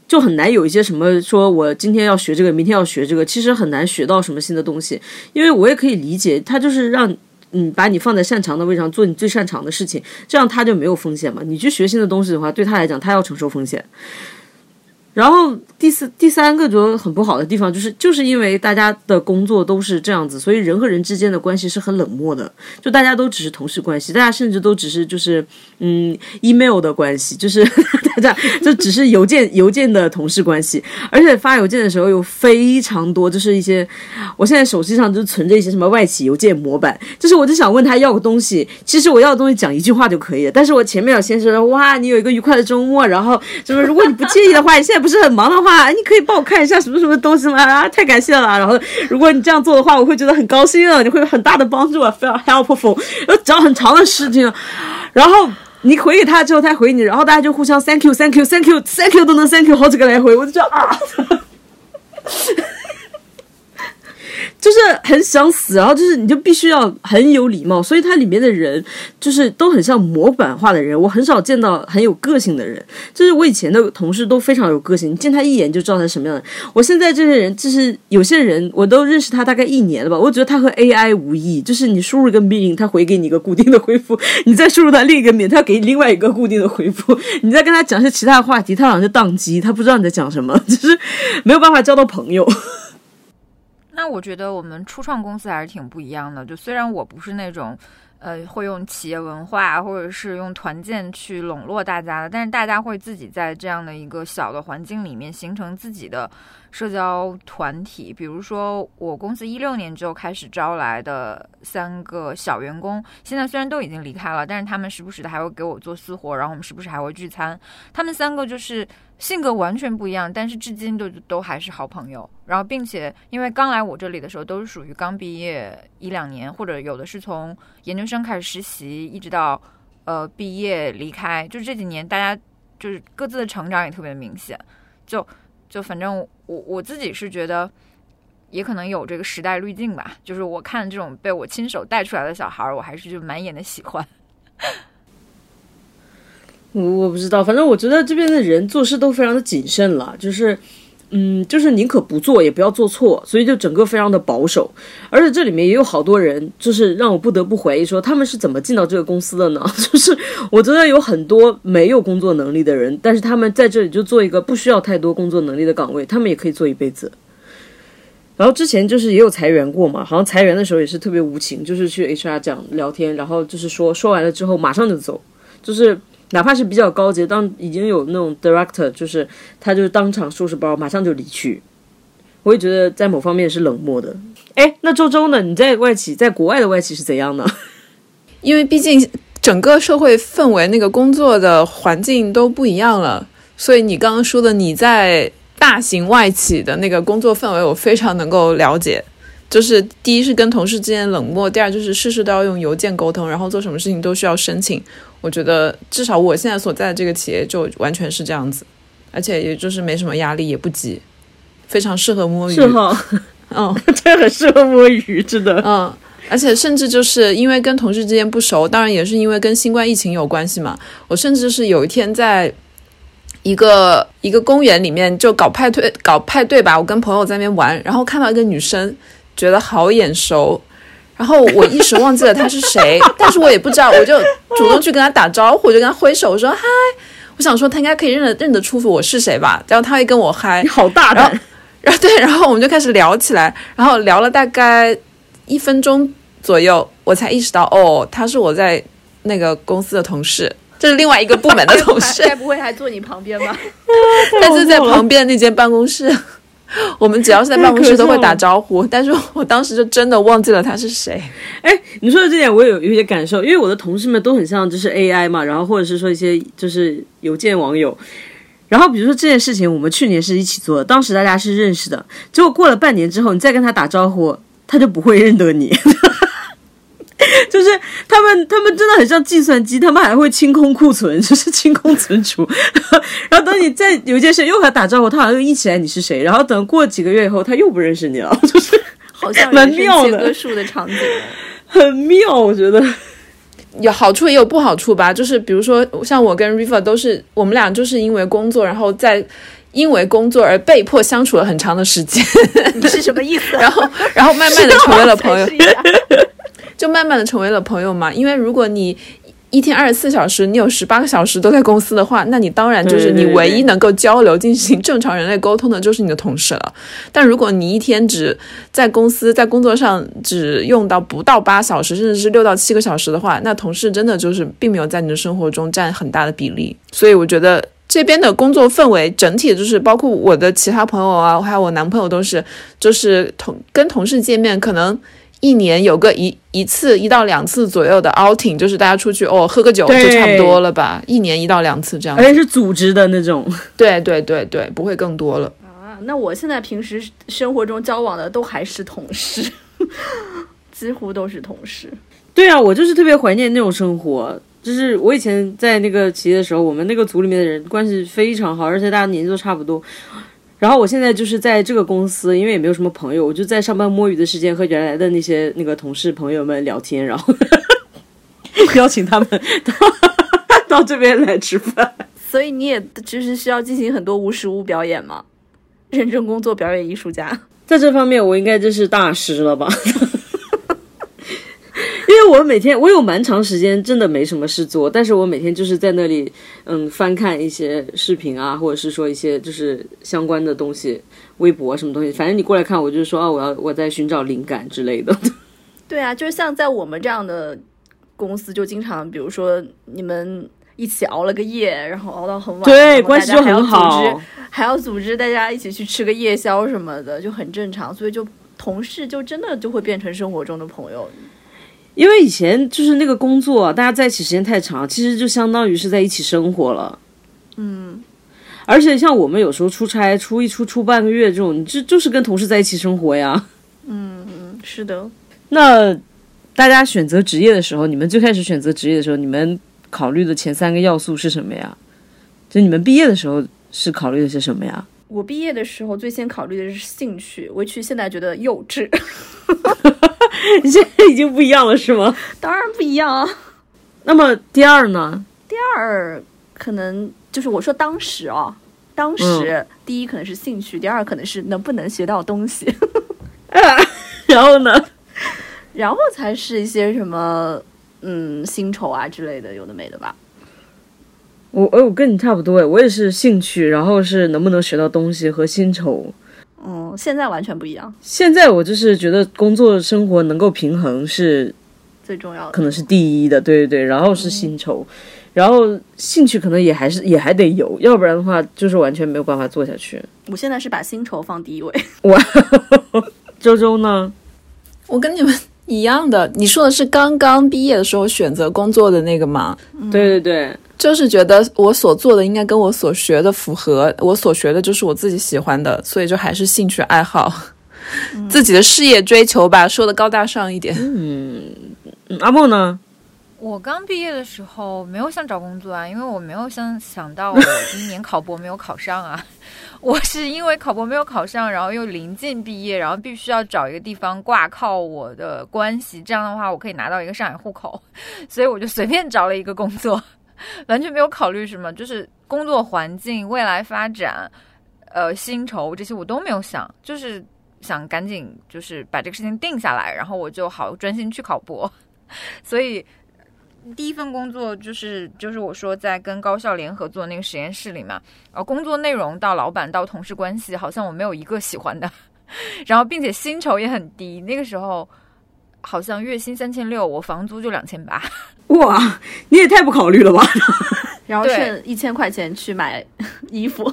就很难有一些什么说我今天要学这个，明天要学这个，其实很难学到什么新的东西。因为我也可以理解，他就是让。嗯，把你放在擅长的位置上做你最擅长的事情，这样他就没有风险嘛。你去学新的东西的话，对他来讲，他要承受风险。然后第四、第三个觉得很不好的地方，就是就是因为大家的工作都是这样子，所以人和人之间的关系是很冷漠的，就大家都只是同事关系，大家甚至都只是就是嗯 email 的关系，就是 大家就只是邮件邮件的同事关系，而且发邮件的时候有非常多，就是一些我现在手机上就存着一些什么外企邮件模板，就是我就想问他要个东西，其实我要的东西讲一句话就可以了，但是我前面要先说哇，你有一个愉快的周末，然后就是如果你不介意的话，你现在。不是很忙的话，你可以帮我看一下什么什么东西吗？啊，太感谢了！然后，如果你这样做的话，我会觉得很高兴啊，你会有很大的帮助啊，非常 helpful。要讲很长的事情，然后你回给他之后，他回你，然后大家就互相 thank you，thank you，thank you，thank you 都能 thank you 好几个来回，我就觉得啊。就是很想死，然后就是你就必须要很有礼貌，所以它里面的人就是都很像模板化的人。我很少见到很有个性的人，就是我以前的同事都非常有个性，你见他一眼就知道他什么样的。我现在这些人，就是有些人我都认识他大概一年了吧，我觉得他和 AI 无异，就是你输入一个命令，他回给你一个固定的回复，你再输入他另一个命，他给另外一个固定的回复，你再跟他讲些其他的话题，他好像就宕机，他不知道你在讲什么，就是没有办法交到朋友。那我觉得我们初创公司还是挺不一样的。就虽然我不是那种，呃，会用企业文化或者是用团建去笼络大家的，但是大家会自己在这样的一个小的环境里面形成自己的社交团体。比如说，我公司一六年之后开始招来的三个小员工，现在虽然都已经离开了，但是他们时不时的还会给我做私活，然后我们时不时还会聚餐。他们三个就是。性格完全不一样，但是至今都都还是好朋友。然后，并且因为刚来我这里的时候，都是属于刚毕业一两年，或者有的是从研究生开始实习，一直到呃毕业离开。就这几年，大家就是各自的成长也特别明显。就就反正我我自己是觉得，也可能有这个时代滤镜吧。就是我看这种被我亲手带出来的小孩，我还是就满眼的喜欢。我我不知道，反正我觉得这边的人做事都非常的谨慎了，就是，嗯，就是宁可不做也不要做错，所以就整个非常的保守。而且这里面也有好多人，就是让我不得不怀疑说他们是怎么进到这个公司的呢？就是我觉得有很多没有工作能力的人，但是他们在这里就做一个不需要太多工作能力的岗位，他们也可以做一辈子。然后之前就是也有裁员过嘛，好像裁员的时候也是特别无情，就是去 HR 讲聊天，然后就是说说完了之后马上就走，就是。哪怕是比较高级，当已经有那种 director，就是他就当场收拾包，马上就离去。我也觉得在某方面是冷漠的。哎，那周周呢？你在外企，在国外的外企是怎样的？因为毕竟整个社会氛围、那个工作的环境都不一样了，所以你刚刚说的你在大型外企的那个工作氛围，我非常能够了解。就是第一是跟同事之间冷漠，第二就是事事都要用邮件沟通，然后做什么事情都需要申请。我觉得至少我现在所在的这个企业就完全是这样子，而且也就是没什么压力，也不急，非常适合摸鱼。是哈，嗯，这很适合摸鱼，真的。嗯，而且甚至就是因为跟同事之间不熟，当然也是因为跟新冠疫情有关系嘛。我甚至是有一天在一个一个公园里面就搞派对，搞派对吧，我跟朋友在那边玩，然后看到一个女生，觉得好眼熟。然后我一时忘记了他是谁，但是我也不知道，我就主动去跟他打招呼，我就跟他挥手，我说嗨，我想说他应该可以认得认得出我是谁吧，然后他会跟我嗨，你好大胆，然后对，然后我们就开始聊起来，然后聊了大概一分钟左右，我才意识到，哦，他是我在那个公司的同事，这是另外一个部门的同事，该不会还坐你旁边吧？但是在旁边那间办公室，我们只要是在办公室都会打招呼，但是我当时就真的忘记了他是谁。哎，你说的这点我有有些感受，因为我的同事们都很像就是 AI 嘛，然后或者是说一些就是邮件网友。然后比如说这件事情，我们去年是一起做的，当时大家是认识的，结果过了半年之后，你再跟他打招呼，他就不会认得你。就是他们，他们真的很像计算机，他们还会清空库存，就是清空存储。然后等你再有一件事又和他打招呼，他好像又忆起来你是谁。然后等过几个月以后，他又不认识你了，就是好像蛮妙的切割术的场景。很妙，我觉得。有好处也有不好处吧，就是比如说像我跟 River 都是，我们俩就是因为工作，然后在因为工作而被迫相处了很长的时间，你是什么意思？然后然后慢慢的成为了朋友就慢慢的成为了朋友嘛。因为如果你一天二十四小时，你有十八个小时都在公司的话，那你当然就是你唯一能够交流、进行正常人类沟通的，就是你的同事了。但如果你一天只在公司在工作上只用到不到八小时，甚至是六到七个小时的话，那同事真的就是并没有在你的生活中占很大的比例。所以我觉得。这边的工作氛围整体就是包括我的其他朋友啊，还有我男朋友都是，就是同跟同事见面，可能一年有个一一次一到两次左右的 outing，就是大家出去哦喝个酒就差不多了吧，一年一到两次这样而。且是组织的那种。对对对对，不会更多了。啊，那我现在平时生活中交往的都还是同事，几乎都是同事。对啊，我就是特别怀念那种生活。就是我以前在那个企业的时候，我们那个组里面的人关系非常好，而且大家年纪都差不多。然后我现在就是在这个公司，因为也没有什么朋友，我就在上班摸鱼的时间和原来的那些那个同事朋友们聊天，然后 邀请他们到 到这边来吃饭。所以你也就是需要进行很多无实物表演嘛，认真工作，表演艺术家。在这方面，我应该就是大师了吧？因为我每天我有蛮长时间真的没什么事做，但是我每天就是在那里嗯翻看一些视频啊，或者是说一些就是相关的东西，微博什么东西，反正你过来看，我就是说啊，我要我在寻找灵感之类的。对啊，就是像在我们这样的公司，就经常比如说你们一起熬了个夜，然后熬到很晚，对，关系就很好织。还要组织大家一起去吃个夜宵什么的，就很正常。所以就同事就真的就会变成生活中的朋友。因为以前就是那个工作，大家在一起时间太长，其实就相当于是在一起生活了。嗯，而且像我们有时候出差，出一出出半个月这种，你就就是跟同事在一起生活呀。嗯，是的。那大家选择职业的时候，你们最开始选择职业的时候，你们考虑的前三个要素是什么呀？就你们毕业的时候是考虑的是什么呀？我毕业的时候最先考虑的是兴趣，我去现在觉得幼稚，你 现在已经不一样了是吗？当然不一样啊。那么第二呢？第二可能就是我说当时啊，当时、第一可能是兴趣，第二可能是能不能学到东西，然后呢？然后才是一些什么嗯薪酬啊之类的，有的没的吧。我哎，我跟你差不多哎，我也是兴趣，然后是能不能学到东西和薪酬。嗯，现在完全不一样，现在我就是觉得工作生活能够平衡是最重要的可能是第一的，对对对，然后是薪酬，然后兴趣可能也还是也还得有，要不然的话就是完全没有办法做下去。我现在是把薪酬放第一位。我 周周呢？我跟你们一样的，你说的是刚刚毕业的时候选择工作的那个吗？对对对，就是觉得我所做的应该跟我所学的符合，我所学的就是我自己喜欢的，所以就还是兴趣爱好，自己的事业追求吧，说的高大上一点。嗯，阿梦呢？我刚毕业的时候没有想找工作啊，因为我没有想想到我 今年考博没有考上啊。我是因为考博没有考上，然后又临近毕业，然后必须要找一个地方挂靠我的关系，这样的话我可以拿到一个上海户口，所以我就随便找了一个工作，完全没有考虑什么，就是工作环境、未来发展、呃薪酬这些我都没有想，就是想赶紧就是把这个事情定下来，然后我就好专心去考博。所以第一份工作就是就是我说在跟高校联合做那个实验室里嘛，然后工作内容到老板到同事关系，好像我没有一个喜欢的，然后并且薪酬也很低，那个时候好像月薪三千六，我房租就两千八。哇，你也太不考虑了吧！然后对剩一千块钱去买衣服。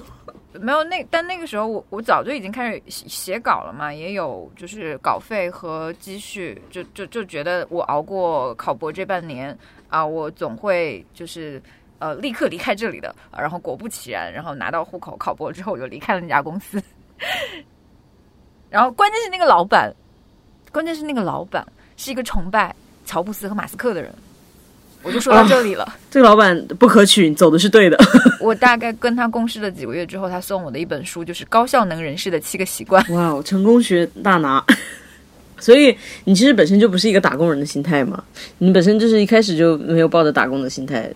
没有那，但那个时候我我早就已经开始写写稿了嘛，也有就是稿费和积蓄，就就就觉得我熬过考博这半年啊，我总会就是呃立刻离开这里的。然后果不其然，然后拿到户口，考博之后我就离开了那家公司。然后关键是那个老板，关键是那个老板是一个崇拜乔布斯和马斯克的人，我就说到这里了。这个老板不可取，你走的是对的。我大概跟他共事了几个月之后，他送我的一本书就是《高效能人士的七个习惯》。哇哦，成功学大拿。所以你其实本身就不是一个打工人的心态嘛，你本身就是一开始就没有抱着打工的心态。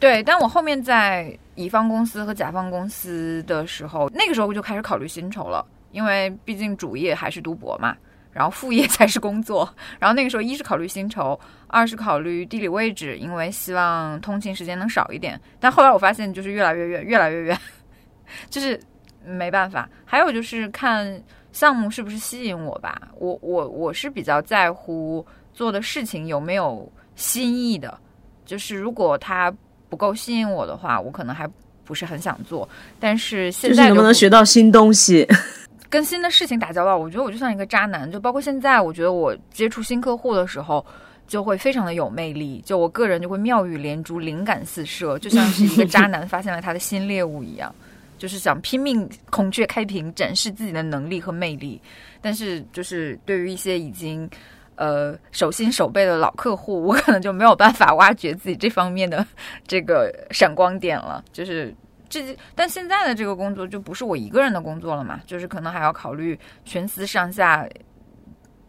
对，但我后面在乙方公司和甲方公司的时候，那个时候我就开始考虑薪酬了，因为毕竟主业还是读博嘛，然后副业才是工作。然后那个时候，一是考虑薪酬，二是考虑地理位置，因为希望通勤时间能少一点。但后来我发现，就是越来越远，越来越远，就是没办法。还有就是看项目是不是吸引我吧，我我我是比较在乎做的事情有没有新意的，就是如果它不够吸引我的话，我可能还不是很想做。但是现就是在能不能学到新东西？跟新的事情打交道，我觉得我就像一个渣男，就包括现在，我觉得我接触新客户的时候。就会非常的有魅力，就我个人就会妙语连珠、灵感四射，就像是一个渣男发现了他的新猎物一样，就是想拼命孔雀开屏，展示自己的能力和魅力。但是，就是对于一些已经呃手心手背的老客户，我可能就没有办法挖掘自己这方面的 这个闪光点了。就是这，但现在的这个工作就不是我一个人的工作了嘛，就是可能还要考虑全司上下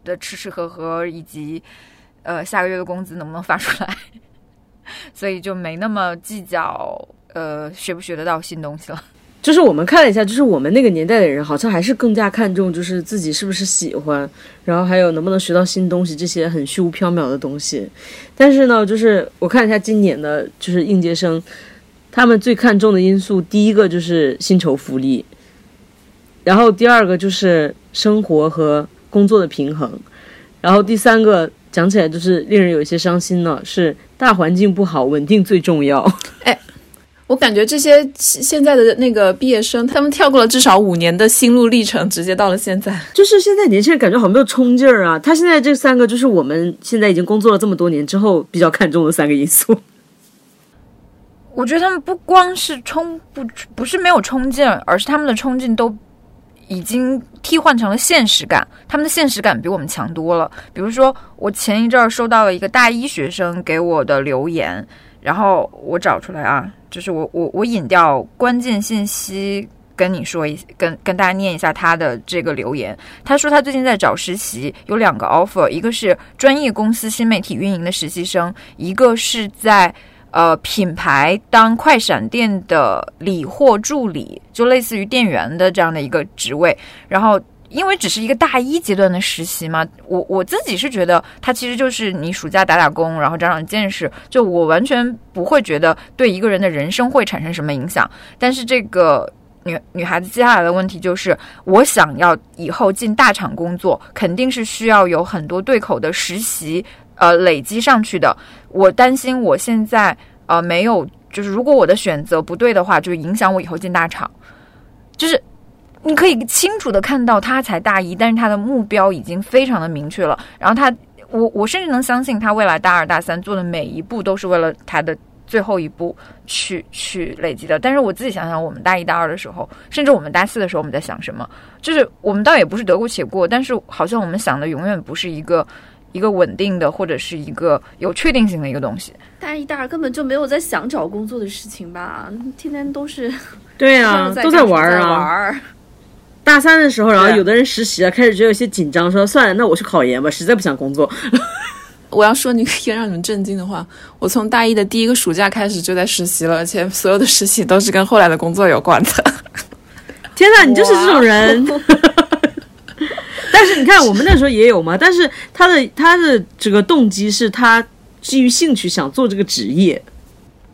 的吃吃喝喝，以及呃下个月的工资能不能发出来，所以就没那么计较呃学不学得到新东西了。就是我们看了一下，就是我们那个年代的人，好像还是更加看重就是自己是不是喜欢，然后还有能不能学到新东西这些很虚无缥缈的东西。但是呢，就是我看了一下今年的，就是应届生，他们最看重的因素，第一个就是薪酬福利，然后第二个就是生活和工作的平衡，然后第三个讲起来就是令人有一些伤心呢，是大环境不好，稳定最重要。哎我感觉这些现在的那个毕业生，他们跳过了至少五年的心路历程，直接到了现在。就是现在年轻人感觉好像没有冲劲儿啊！他现在这三个就是我们现在已经工作了这么多年之后比较看重的三个因素。我觉得他们不光是冲不不是没有冲劲儿，而是他们的冲劲都已经替换成了现实感，他们的现实感比我们强多了。比如说，我前一阵儿收到了一个大一学生给我的留言，然后我找出来啊，就是我我我引掉关键信息。跟你说一，跟跟大家念一下他的这个留言。他说他最近在找实习，有两个 offer，一个是专业公司新媒体运营的实习生，一个是在呃品牌当快闪店的理货助理，就类似于店员的这样的一个职位。然后因为只是一个大一阶段的实习嘛，我我自己是觉得它其实就是你暑假打打工，然后长长见识，就我完全不会觉得对一个人的人生会产生什么影响。但是这个。女女孩子接下来的问题就是，我想要以后进大厂工作，肯定是需要有很多对口的实习，呃，累积上去的。我担心我现在呃没有，就是如果我的选择不对的话，就影响我以后进大厂。就是你可以清楚的看到他才大一，但是他的目标已经非常的明确了。然后他，我我甚至能相信他未来大二大三做的每一步都是为了他的。最后一步去去累积的，但是我自己想想，我们大一、大二的时候，甚至我们大四的时候，我们在想什么？就是我们倒也不是得过且过，但是好像我们想的永远不是一个一个稳定的，或者是一个有确定性的一个东西。大一、大二根本就没有在想找工作的事情吧？天天都是 对啊，都在玩儿啊。大三的时候，然后有的人实习了，开始觉得有些紧张，说算了，那我去考研吧，实在不想工作。我要说，你可以让你们震惊的话，我从大一的第一个暑假开始就在实习了，而且所有的实习都是跟后来的工作有关的。天哪，你就是这种人！但是你看，我们那时候也有嘛，但是他的他的这个动机是他基于兴趣想做这个职业。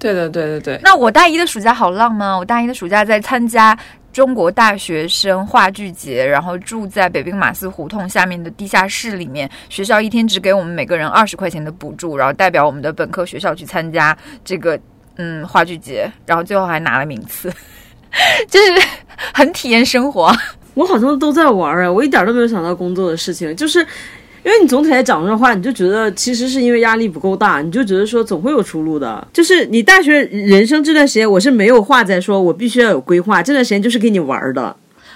对的，对对对。那我大一的暑假好浪漫，我大一的暑假在参加中国大学生话剧节，然后住在北兵马寺胡同下面的地下室里面，学校一天只给我们每个人二十块钱的补助，然后代表我们的本科学校去参加这个嗯话剧节，然后最后还拿了名次，就是很体验生活。我好像都在玩儿啊，我一点都没有想到工作的事情，就是。因为你总体来讲的话，你就觉得其实是因为压力不够大，你就觉得说总会有出路的。就是你大学人生这段时间，我是没有话在说我必须要有规划，这段时间就是给你玩的。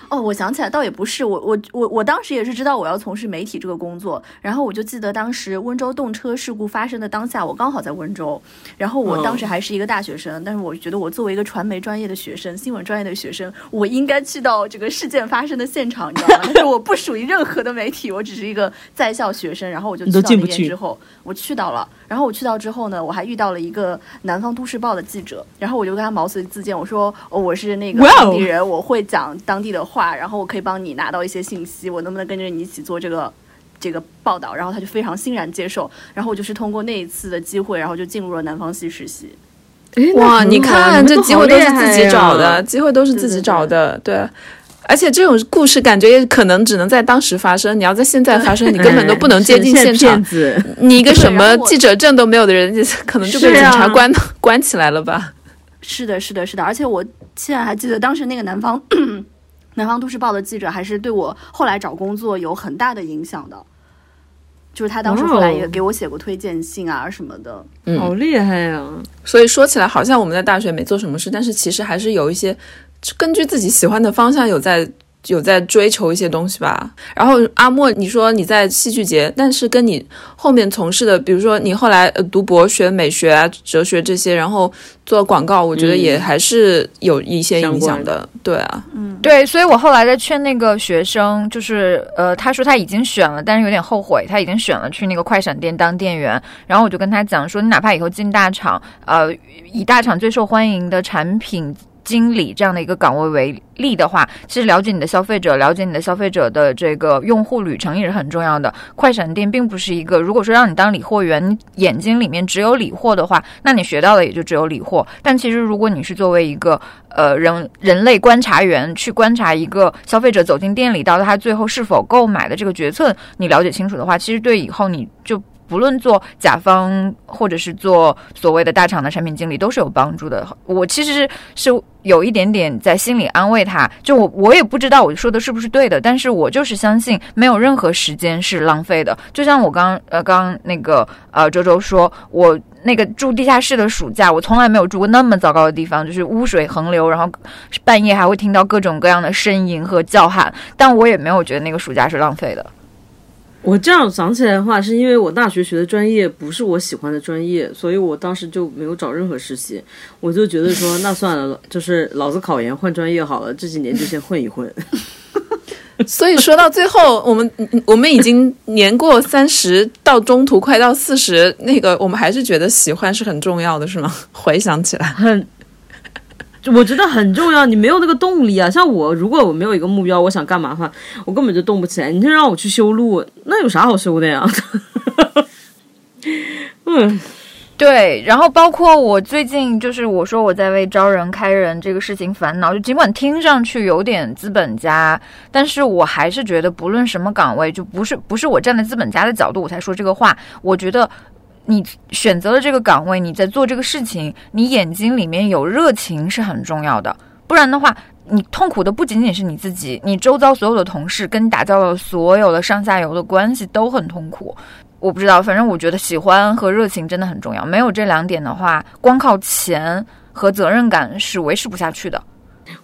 哦，我想起来，倒也不是我，我我我当时也是知道我要从事媒体这个工作，然后我就记得当时温州动车事故发生的当下，我刚好在温州，然后我当时还是一个大学生，但是我觉得我作为一个传媒专业的学生，新闻专业的学生，我应该去到这个事件发生的现场，你知道吗？但是我不属于任何的媒体，我只是一个在校学生，然后我就去到那边之后，我去到了，然后我去到之后呢，我还遇到了一个南方都市报的记者，然后我就跟他毛遂自荐，我说哦，我是那个当地人，我会讲当地的话，然后我可以帮你拿到一些信息，我能不能跟着你一起做这个这个报道？然后他就非常欣然接受，然后我就是通过那一次的机会，然后就进入了南方系实习。哇，你看这机会都是自己找的，机会都是自己找的，对。而且这种故事感觉也可能只能在当时发生，你要在现在发生，你根本都不能 接近现场。你一个什么记者证都没有的人，可能就被警察关 关起来了吧？是的，是的，是的。而且我现在还记得当时那个南方南方都市报的记者，还是对我后来找工作有很大的影响的。就是他当时后来也给我写过推荐信啊什么的，好厉害呀！所以说起来，好像我们在大学没做什么事，但是其实还是有一些。根据自己喜欢的方向，有在有在追求一些东西吧。然后阿莫，你说你在戏剧节，但是跟你后面从事的，比如说你后来呃读博学美学啊、哲学这些，然后做广告，我觉得也还是有一些影响的。对啊，嗯，对，所以我后来在劝那个学生，就是呃，他说他已经选了，但是有点后悔，他已经选了去那个快闪店当店员。然后我就跟他讲说，你哪怕以后进大厂，呃，以大厂最受欢迎的产品。经理这样的一个岗位为例的话，其实了解你的消费者，了解你的消费者的这个用户旅程也是很重要的。快闪店并不是一个，如果说让你当理货员，眼睛里面只有理货的话，那你学到的也就只有理货。但其实如果你是作为一个呃人人类观察员，去观察一个消费者走进店里到他最后是否购买的这个决策，你了解清楚的话，其实对以后你就。不论做甲方或者是做所谓的大厂的产品经理，都是有帮助的。我其实是有一点点在心里安慰他，就我我也不知道我说的是不是对的，但是我就是相信没有任何时间是浪费的。就像我刚呃刚那个呃周周说，我那个住地下室的暑假，我从来没有住过那么糟糕的地方，就是污水横流，然后半夜还会听到各种各样的呻吟和叫喊，但我也没有觉得那个暑假是浪费的。我这样想起来的话，是因为我大学学的专业不是我喜欢的专业，所以我当时就没有找任何实习。我就觉得说，那算了，就是老子考研换专业好了，这几年就先混一混。所以说到最后，我们我们已经年过三十，到中途快到四十，那个我们还是觉得喜欢是很重要的，是吗？回想起来，很。我觉得很重要，你没有那个动力啊。像我，如果我没有一个目标，我想干嘛的话，我根本就动不起来。你就让我去修路，那有啥好修的呀？嗯，对。然后包括我最近，就是我说我在为招人开人这个事情烦恼，就尽管听上去有点资本家，但是我还是觉得，不论什么岗位，就不是不是我站在资本家的角度我才说这个话。我觉得。你选择了这个岗位，你在做这个事情，你眼睛里面有热情是很重要的。不然的话，你痛苦的不仅仅是你自己，你周遭所有的同事跟你打交道所有的上下游的关系都很痛苦。我不知道，反正我觉得喜欢和热情真的很重要。没有这两点的话，光靠钱和责任感是维持不下去的。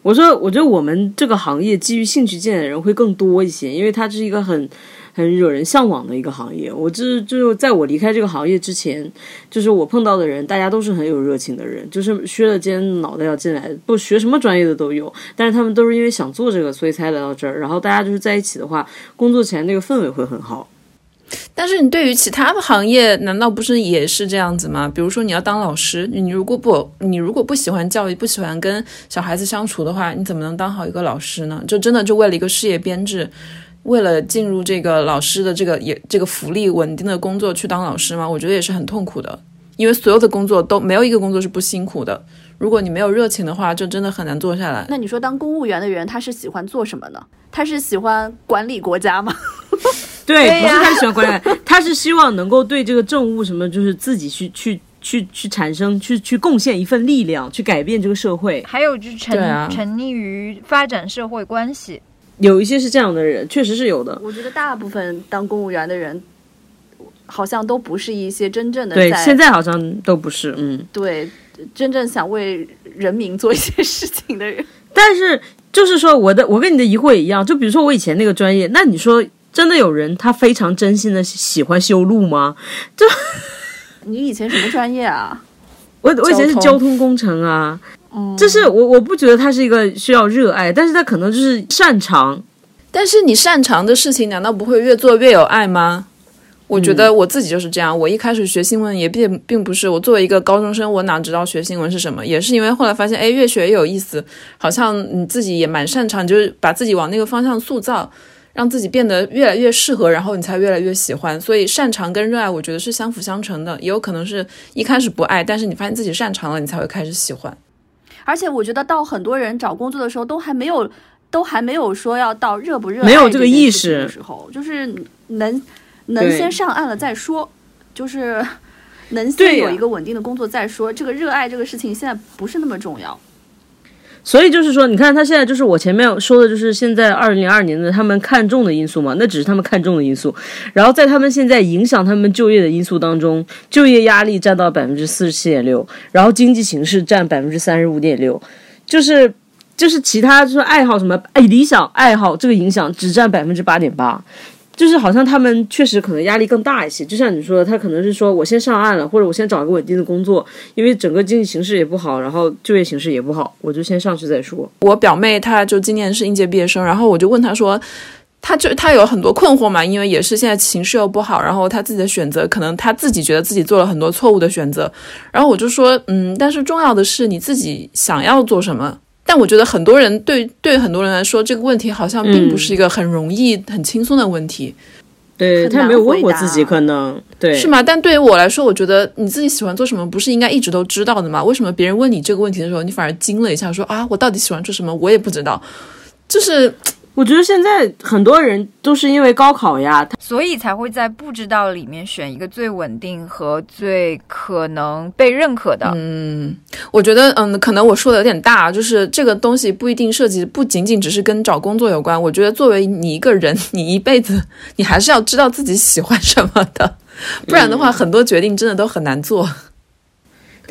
我说，我觉得我们这个行业基于兴趣进来的人会更多一些，因为它是一个很。很惹人向往的一个行业。我这就在我离开这个行业之前，就是我碰到的人，大家都是很有热情的人，就是削了尖脑袋要进来，不学什么专业的都有。但是他们都是因为想做这个，所以才来到这儿。然后大家就是在一起的话，工作起来那个氛围会很好。但是你对于其他的行业，难道不是也是这样子吗？比如说你要当老师，你如果不你如果不喜欢教育，不喜欢跟小孩子相处的话，你怎么能当好一个老师呢？就真的就为了一个事业编制。为了进入这个老师的这个也这个福利稳定的工作去当老师吗？我觉得也是很痛苦的，因为所有的工作都没有一个工作是不辛苦的。如果你没有热情的话，就真的很难做下来。那你说当公务员的人，他是喜欢做什么呢？他是喜欢管理国家吗？对，不是他喜欢管理，他是希望能够对这个政务什么，就是自己去去去去产生，去去贡献一份力量，去改变这个社会。还有就是沉、啊沉溺于发展社会关系。有一些是这样的人，确实是有的。我觉得大部分当公务员的人，好像都不是一些真正的对，现在好像都不是，嗯。对真正想为人民做一些事情的人。但是就是说，我的我跟你的疑惑也一样，就比如说我以前那个专业，那你说真的有人他非常真心的喜欢修路吗？就你以前什么专业啊？我我以前是交通工程啊，嗯，就是我我不觉得他是一个需要热爱，但是他可能就是擅长。但是你擅长的事情，难道不会越做越有爱吗？我觉得我自己就是这样。我一开始学新闻也并并不是我作为一个高中生，我哪知道学新闻是什么？也是因为后来发现，哎，越学越有意思，好像你自己也蛮擅长，就是把自己往那个方向塑造，让自己变得越来越适合，然后你才越来越喜欢。所以擅长跟热爱，我觉得是相辅相成的。也有可能是一开始不爱，但是你发现自己擅长了，你才会开始喜欢。而且我觉得到很多人找工作的时候，都还没有，都还没有说要到热不热爱没有这个件意识的时候，就是能能先上岸了再说，就是 能先有一个稳定的工作再说。这个热爱这个事情现在不是那么重要。所以就是说，你看他现在就是我前面说的，就是现在二零零二年的他们看重的因素嘛，那只是他们看重的因素。然后在他们现在影响他们就业的因素当中，就业压力占到百分之四十七点六，然后经济形势占百分之三十五点六，就是就是其他就是爱好什么哎理想爱好这个影响只占百分之八点八。就是好像他们确实可能压力更大一些，就像你说的，他可能是说我先上岸了，或者我先找一个稳定的工作，因为整个经济形势也不好，然后就业形势也不好，我就先上去再说。我表妹她就今年是应届毕业生，然后我就问她说，她就她有很多困惑嘛，因为也是现在情绪又不好，然后她自己的选择可能她自己觉得自己做了很多错误的选择，然后我就说，嗯，但是重要的是你自己想要做什么。但我觉得很多人对对很多人来说，这个问题好像并不是一个很容易、很轻松的问题，对他也没有问过自己，可能对是吗？但对于我来说，我觉得你自己喜欢做什么，不是应该一直都知道的吗？为什么别人问你这个问题的时候，你反而惊了一下，说啊，我到底喜欢做什么，我也不知道。就是我觉得现在很多人都是因为高考呀，所以才会在不知道里面选一个最稳定和最可能被认可的。嗯我觉得，嗯，可能我说的有点大，就是这个东西不一定涉及，不仅仅只是跟找工作有关。我觉得作为你一个人，你一辈子，你还是要知道自己喜欢什么的，不然的话，很多决定真的都很难做。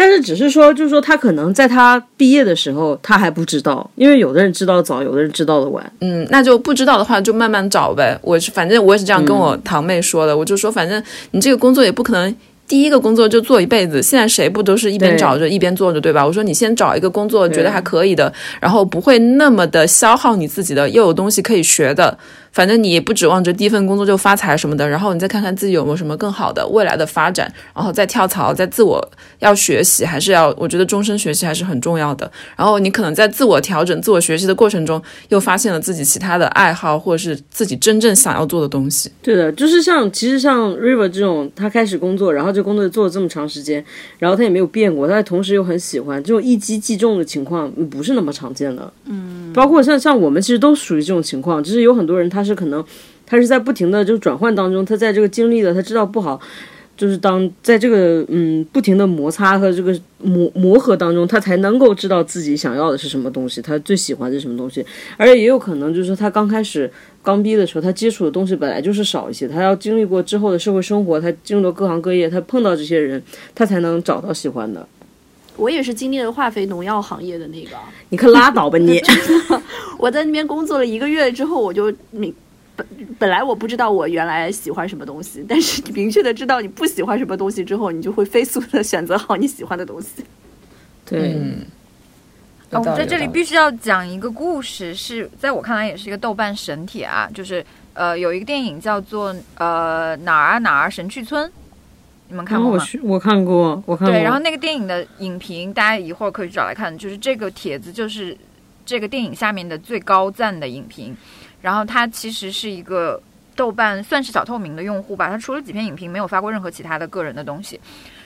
但是只是说，就是说他可能在他毕业的时候他还不知道，因为有的人知道早，有的人知道的晚。嗯，那就不知道的话，就慢慢找呗。我是反正我也是这样跟我堂妹说的，我就说，反正你这个工作也不可能。第一个工作就做一辈子，现在谁不都是一边找着一边做着，对吧？我说你先找一个工作，觉得还可以的，然后不会那么的消耗你自己的，又有东西可以学的。反正你也不指望着第一份工作就发财什么的，然后你再看看自己有没有什么更好的未来的发展，然后再跳槽，再自我要学习，还是要我觉得终身学习还是很重要的。然后你可能在自我调整、自我学习的过程中，又发现了自己其他的爱好，或者是自己真正想要做的东西。对的，就是像其实像 River 这种，他开始工作，然后这工作做了这么长时间，然后他也没有变过，他同时又很喜欢，这种一击即中的情况嗯不是那么常见的。嗯，包括像像我们其实都属于这种情况，就是有很多人他是可能他是在不停的就转换当中，他在这个经历了，他知道不好。就是当在这个嗯不停的摩擦和这个磨磨合当中，他才能够知道自己想要的是什么东西，他最喜欢的是什么东西，而且也有可能就是说他刚开始刚毕业的时候，他接触的东西本来就是少一些，他要经历过之后的社会生活，他进入了各行各业，他碰到这些人，他才能找到喜欢的。我也是经历了化肥农药行业的那个，你可拉倒吧你！我在那边工作了一个月之后，我就明本本来我不知道我原来喜欢什么东西，但是你明确的知道你不喜欢什么东西之后，你就会飞速的选择好你喜欢的东西。对，嗯，啊，我在这里必须要讲一个故事，是在我看来也是一个豆瓣神帖啊，就是呃有一个电影叫做呃哪儿啊哪儿神去村，你们看过吗？我去我看过，我看过。对，然后那个电影的影评，大家一会儿可以找来看，就是这个帖子就是这个电影下面的最高赞的影评。然后他其实是一个豆瓣算是小透明的用户吧，他除了几篇影评，没有发过任何其他的个人的东西。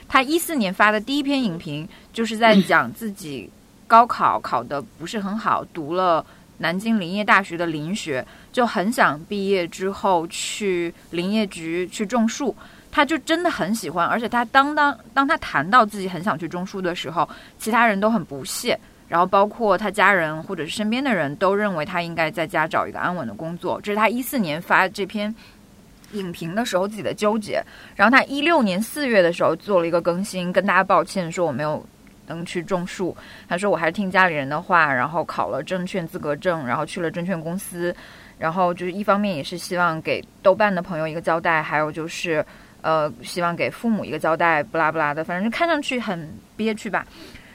他一四年发的第一篇影评就是在讲自己高考考的不是很好，读了南京林业大学的林学，就很想毕业之后去林业局去种树。他就真的很喜欢，而且他当当当他谈到自己很想去种树的时候，其他人都很不屑，然后包括他家人或者是身边的人都认为他应该在家找一个安稳的工作。这是他一四年发这篇影评的时候自己的纠结。然后他一六年四月的时候做了一个更新，跟大家抱歉说我没有能去种树。他说我还是听家里人的话，然后考了证券资格证，然后去了证券公司，然后就是一方面也是希望给豆瓣的朋友一个交代，还有就是。呃，希望给父母一个交代，不拉不拉的，反正就看上去很憋屈吧。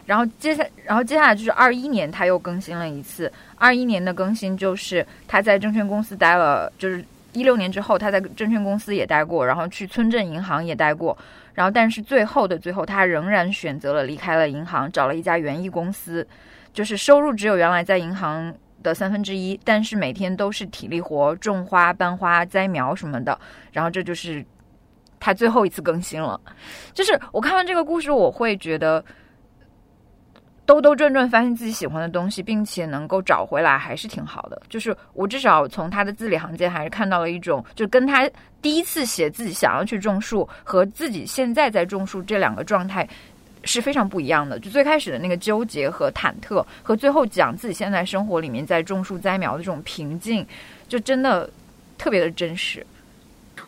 然后接下，然后接下来就是二一年他又更新了一次。二一年的更新就是他在证券公司待了，就是一六年之后他在证券公司也待过，然后去村镇银行也待过。然后但是最后的最后，他仍然选择了离开了银行，找了一家园艺公司，就是收入只有原来在银行的三分之一，但是每天都是体力活，种花、搬花、栽苗什么的。然后这就是。他最后一次更新了，就是我看完这个故事，我会觉得兜兜转转发现自己喜欢的东西，并且能够找回来，还是挺好的。就是我至少从他的字里行间，还是看到了一种，就跟他第一次写自己想要去种树和自己现在在种树这两个状态是非常不一样的。就最开始的那个纠结和忐忑，和最后讲自己现在生活里面在种树栽苗的这种平静，就真的特别的真实。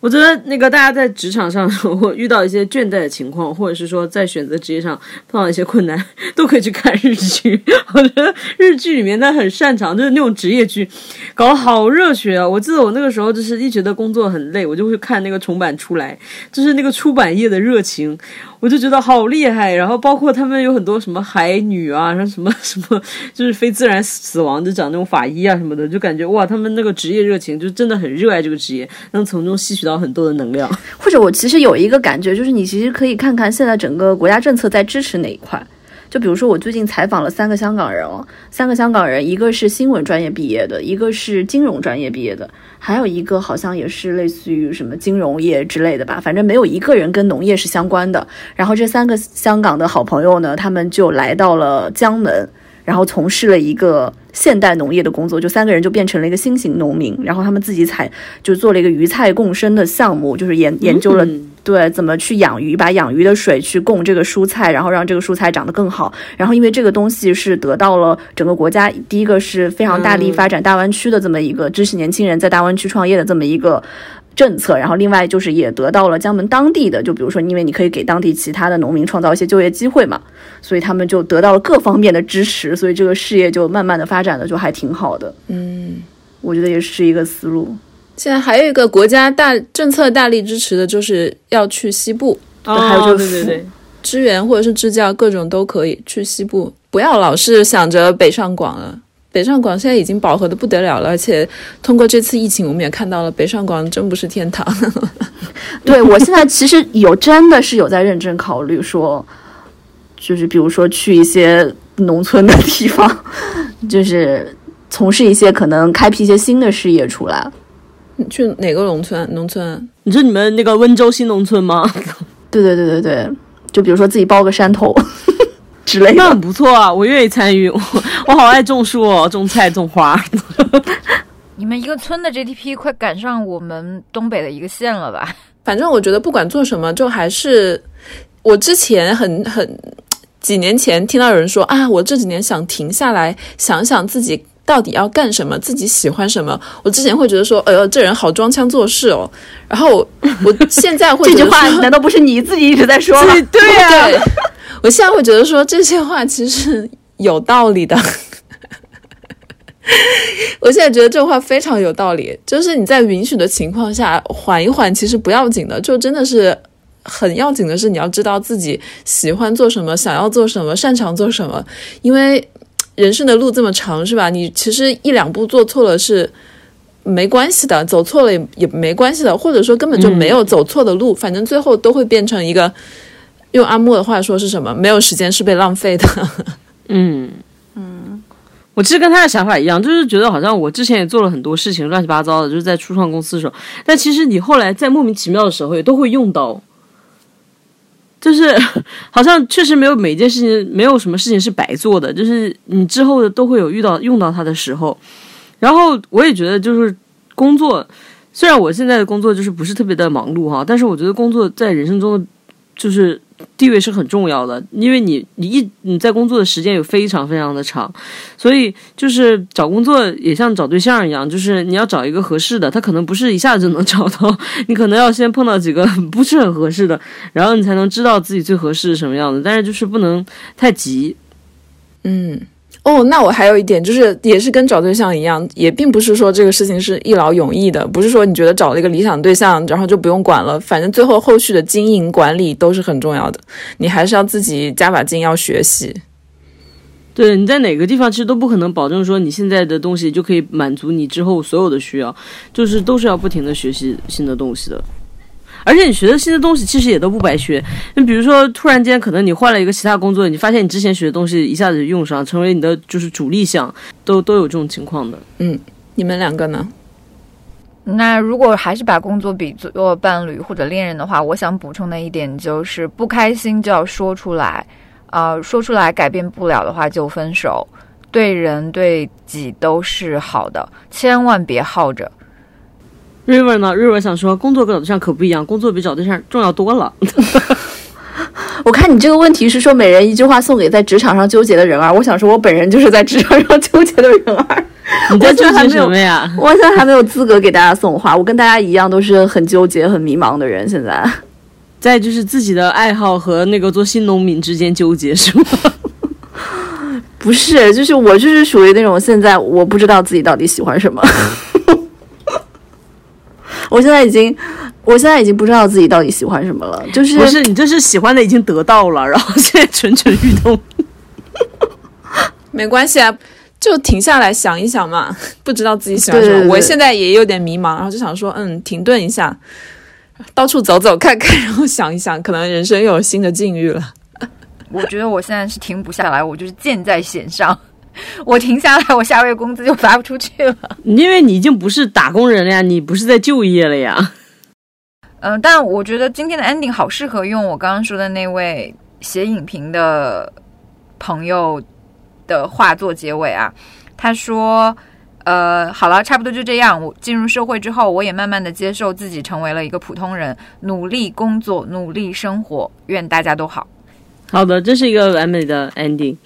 我觉得那个大家在职场上或遇到一些倦怠的情况，或者是说在选择职业上碰到一些困难，都可以去看日剧。我觉得日剧里面他很擅长，就是那种职业剧，搞得好热血啊！我记得我那个时候就是一觉得工作很累，我就会看那个重版出来，就是那个出版业的热情。我就觉得好厉害，然后包括他们有很多什么海女啊，什么什么，就是非自然死亡就讲那种法医啊什么的，就感觉哇，他们那个职业热情就真的很热爱这个职业，能从中吸取到很多的能量。或者我其实有一个感觉，就是你其实可以看看现在整个国家政策在支持哪一块。就比如说，我最近采访了三个香港人哦，三个香港人，一个是新闻专业毕业的，一个是金融专业毕业的，还有一个好像也是类似于什么金融业之类的吧，反正没有一个人跟农业是相关的。然后这三个香港的好朋友呢，他们就来到了江门，然后从事了一个现代农业的工作，就三个人就变成了一个新型农民，然后他们自己采就做了一个鱼菜共生的项目，就是研研究了。对，怎么去养鱼？把养鱼的水去供这个蔬菜，然后让这个蔬菜长得更好。然后，因为这个东西是得到了整个国家第一个是非常大力发展大湾区的这么一个支持年轻人在大湾区创业的这么一个政策。然后，另外就是也得到了江门当地的，就比如说，因为你可以给当地其他的农民创造一些就业机会嘛，所以他们就得到了各方面的支持，所以这个事业就慢慢的发展的就还挺好的。嗯，我觉得也是一个思路。现在还有一个国家大政策大力支持的，就是要去西部，还有就是对对对，支援或者是支教各种都可以去西部，不要老是想着北上广了。北上广现在已经饱和的不得了了，而且通过这次疫情，我们也看到了北上广真不是天堂。对我现在其实有真的是有在认真考虑说，就是比如说去一些农村的地方，就是从事一些可能开辟一些新的事业出来。去哪个农村？农村？你是你们那个温州新农村吗？对对对对对，就比如说自己包个山头之类的，那很不错啊！我愿意参与，我 我好爱种树哦，种菜种花。你们一个村的 GDP 快赶上我们东北的一个县了吧？反正我觉得不管做什么，就还是我之前很很几年前听到有人说啊，我这几年想停下来想想自己。到底要干什么？自己喜欢什么？我之前会觉得说，哎呦，这人好装腔作势哦。然后我现在会 这句话难道不是你自己一直在说吗？对呀，我现在会觉得说这些话其实有道理的。我现在觉得这话非常有道理，就是你在允许的情况下缓一缓，其实不要紧的。就真的是很要紧的是，你要知道自己喜欢做什么，想要做什么，擅长做什么，因为。人生的路这么长，是吧？你其实一两步做错了是没关系的，走错了也也没关系的，或者说根本就没有走错的路，反正最后都会变成一个。用阿莫的话说是什么？没有时间是被浪费的。嗯嗯，我其实跟他的想法一样，就是觉得好像我之前也做了很多事情，乱七八糟的，就是在初创公司的时候，但其实你后来在莫名其妙的时候也都会用到，就是 好像确实没有每件事情，没有什么事情是白做的，就是你之后的都会有遇到用到它的时候。然后我也觉得，就是工作，虽然我现在的工作就是不是特别的忙碌哈，但是我觉得工作在人生中的就是地位是很重要的，因为你你一你在工作的时间有非常非常的长，所以就是找工作也像找对象一样，就是你要找一个合适的，他可能不是一下子就能找到，你可能要先碰到几个不是很合适的，然后你才能知道自己最合适是什么样的，但是就是不能太急。嗯。哦，那我还有一点就是，也是跟找对象一样，也并不是说这个事情是一劳永逸的，不是说你觉得找了一个理想对象，然后就不用管了，反正最后后续的经营管理都是很重要的，你还是要自己加把劲，要学习。对，你在哪个地方其实都不可能保证说你现在的东西就可以满足你之后所有的需要，就是都是要不停的学习新的东西的。而且你学的新的东西其实也都不白学。你比如说，突然间可能你换了一个其他工作，你发现你之前学的东西一下子用上，成为你的就是主力项，都都有这种情况的。嗯，你们两个呢？那如果还是把工作比作伴侣或者恋人的话，我想补充的一点就是，不开心就要说出来，啊，说出来改变不了的话就分手，对人对己都是好的，千万别耗着。River 呢？River 想说，工作跟找对象可不一样，工作比找对象重要多了。我看你这个问题是说每人一句话送给在职场上纠结的人儿，我想说，我本人就是在职场上 纠结的人儿。你在纠结什么呀？我现在还没有资格给大家送话，我跟大家一样都是很纠结、很迷茫的人。现在，在就是自己的爱好和那个做新农民之间纠结是吗？不是，就是我就是属于那种现在我不知道自己到底喜欢什么。我现在已经，我现在已经不知道自己到底喜欢什么了。就是不是你这是喜欢的已经得到了，然后现在蠢蠢欲动。没关系啊，就停下来想一想嘛。不知道自己喜欢什么，我现在也有点迷茫，然后就想说，嗯，停顿一下，到处走走看看，然后想一想，可能人生又有新的境遇了。我觉得我现在是停不下来，我就是箭在弦上。我停下来，我下个月工资就发不出去了。因为你已经不是打工人了呀，你不是在就业了呀。嗯，但我觉得今天的 ending 好适合用我刚刚说的那位写影评的朋友的话做结尾啊。他说：“呃，好了，差不多就这样。我进入社会之后，我也慢慢的接受自己成为了一个普通人，努力工作，努力生活。愿大家都好。”好的，这是一个完美的 ending。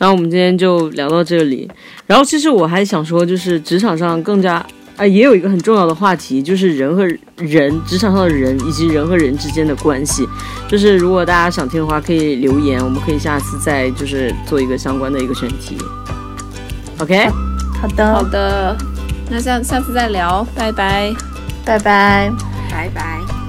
然后我们今天就聊到这里。然后其实我还想说，就是职场上更加啊，也有一个很重要的话题，就是人和人，职场上的人以及人和人之间的关系。就是如果大家想听的话，可以留言，我们可以下次再就是做一个相关的一个选题。OK，好的，好的，那下下次再聊，拜拜，拜拜，拜拜。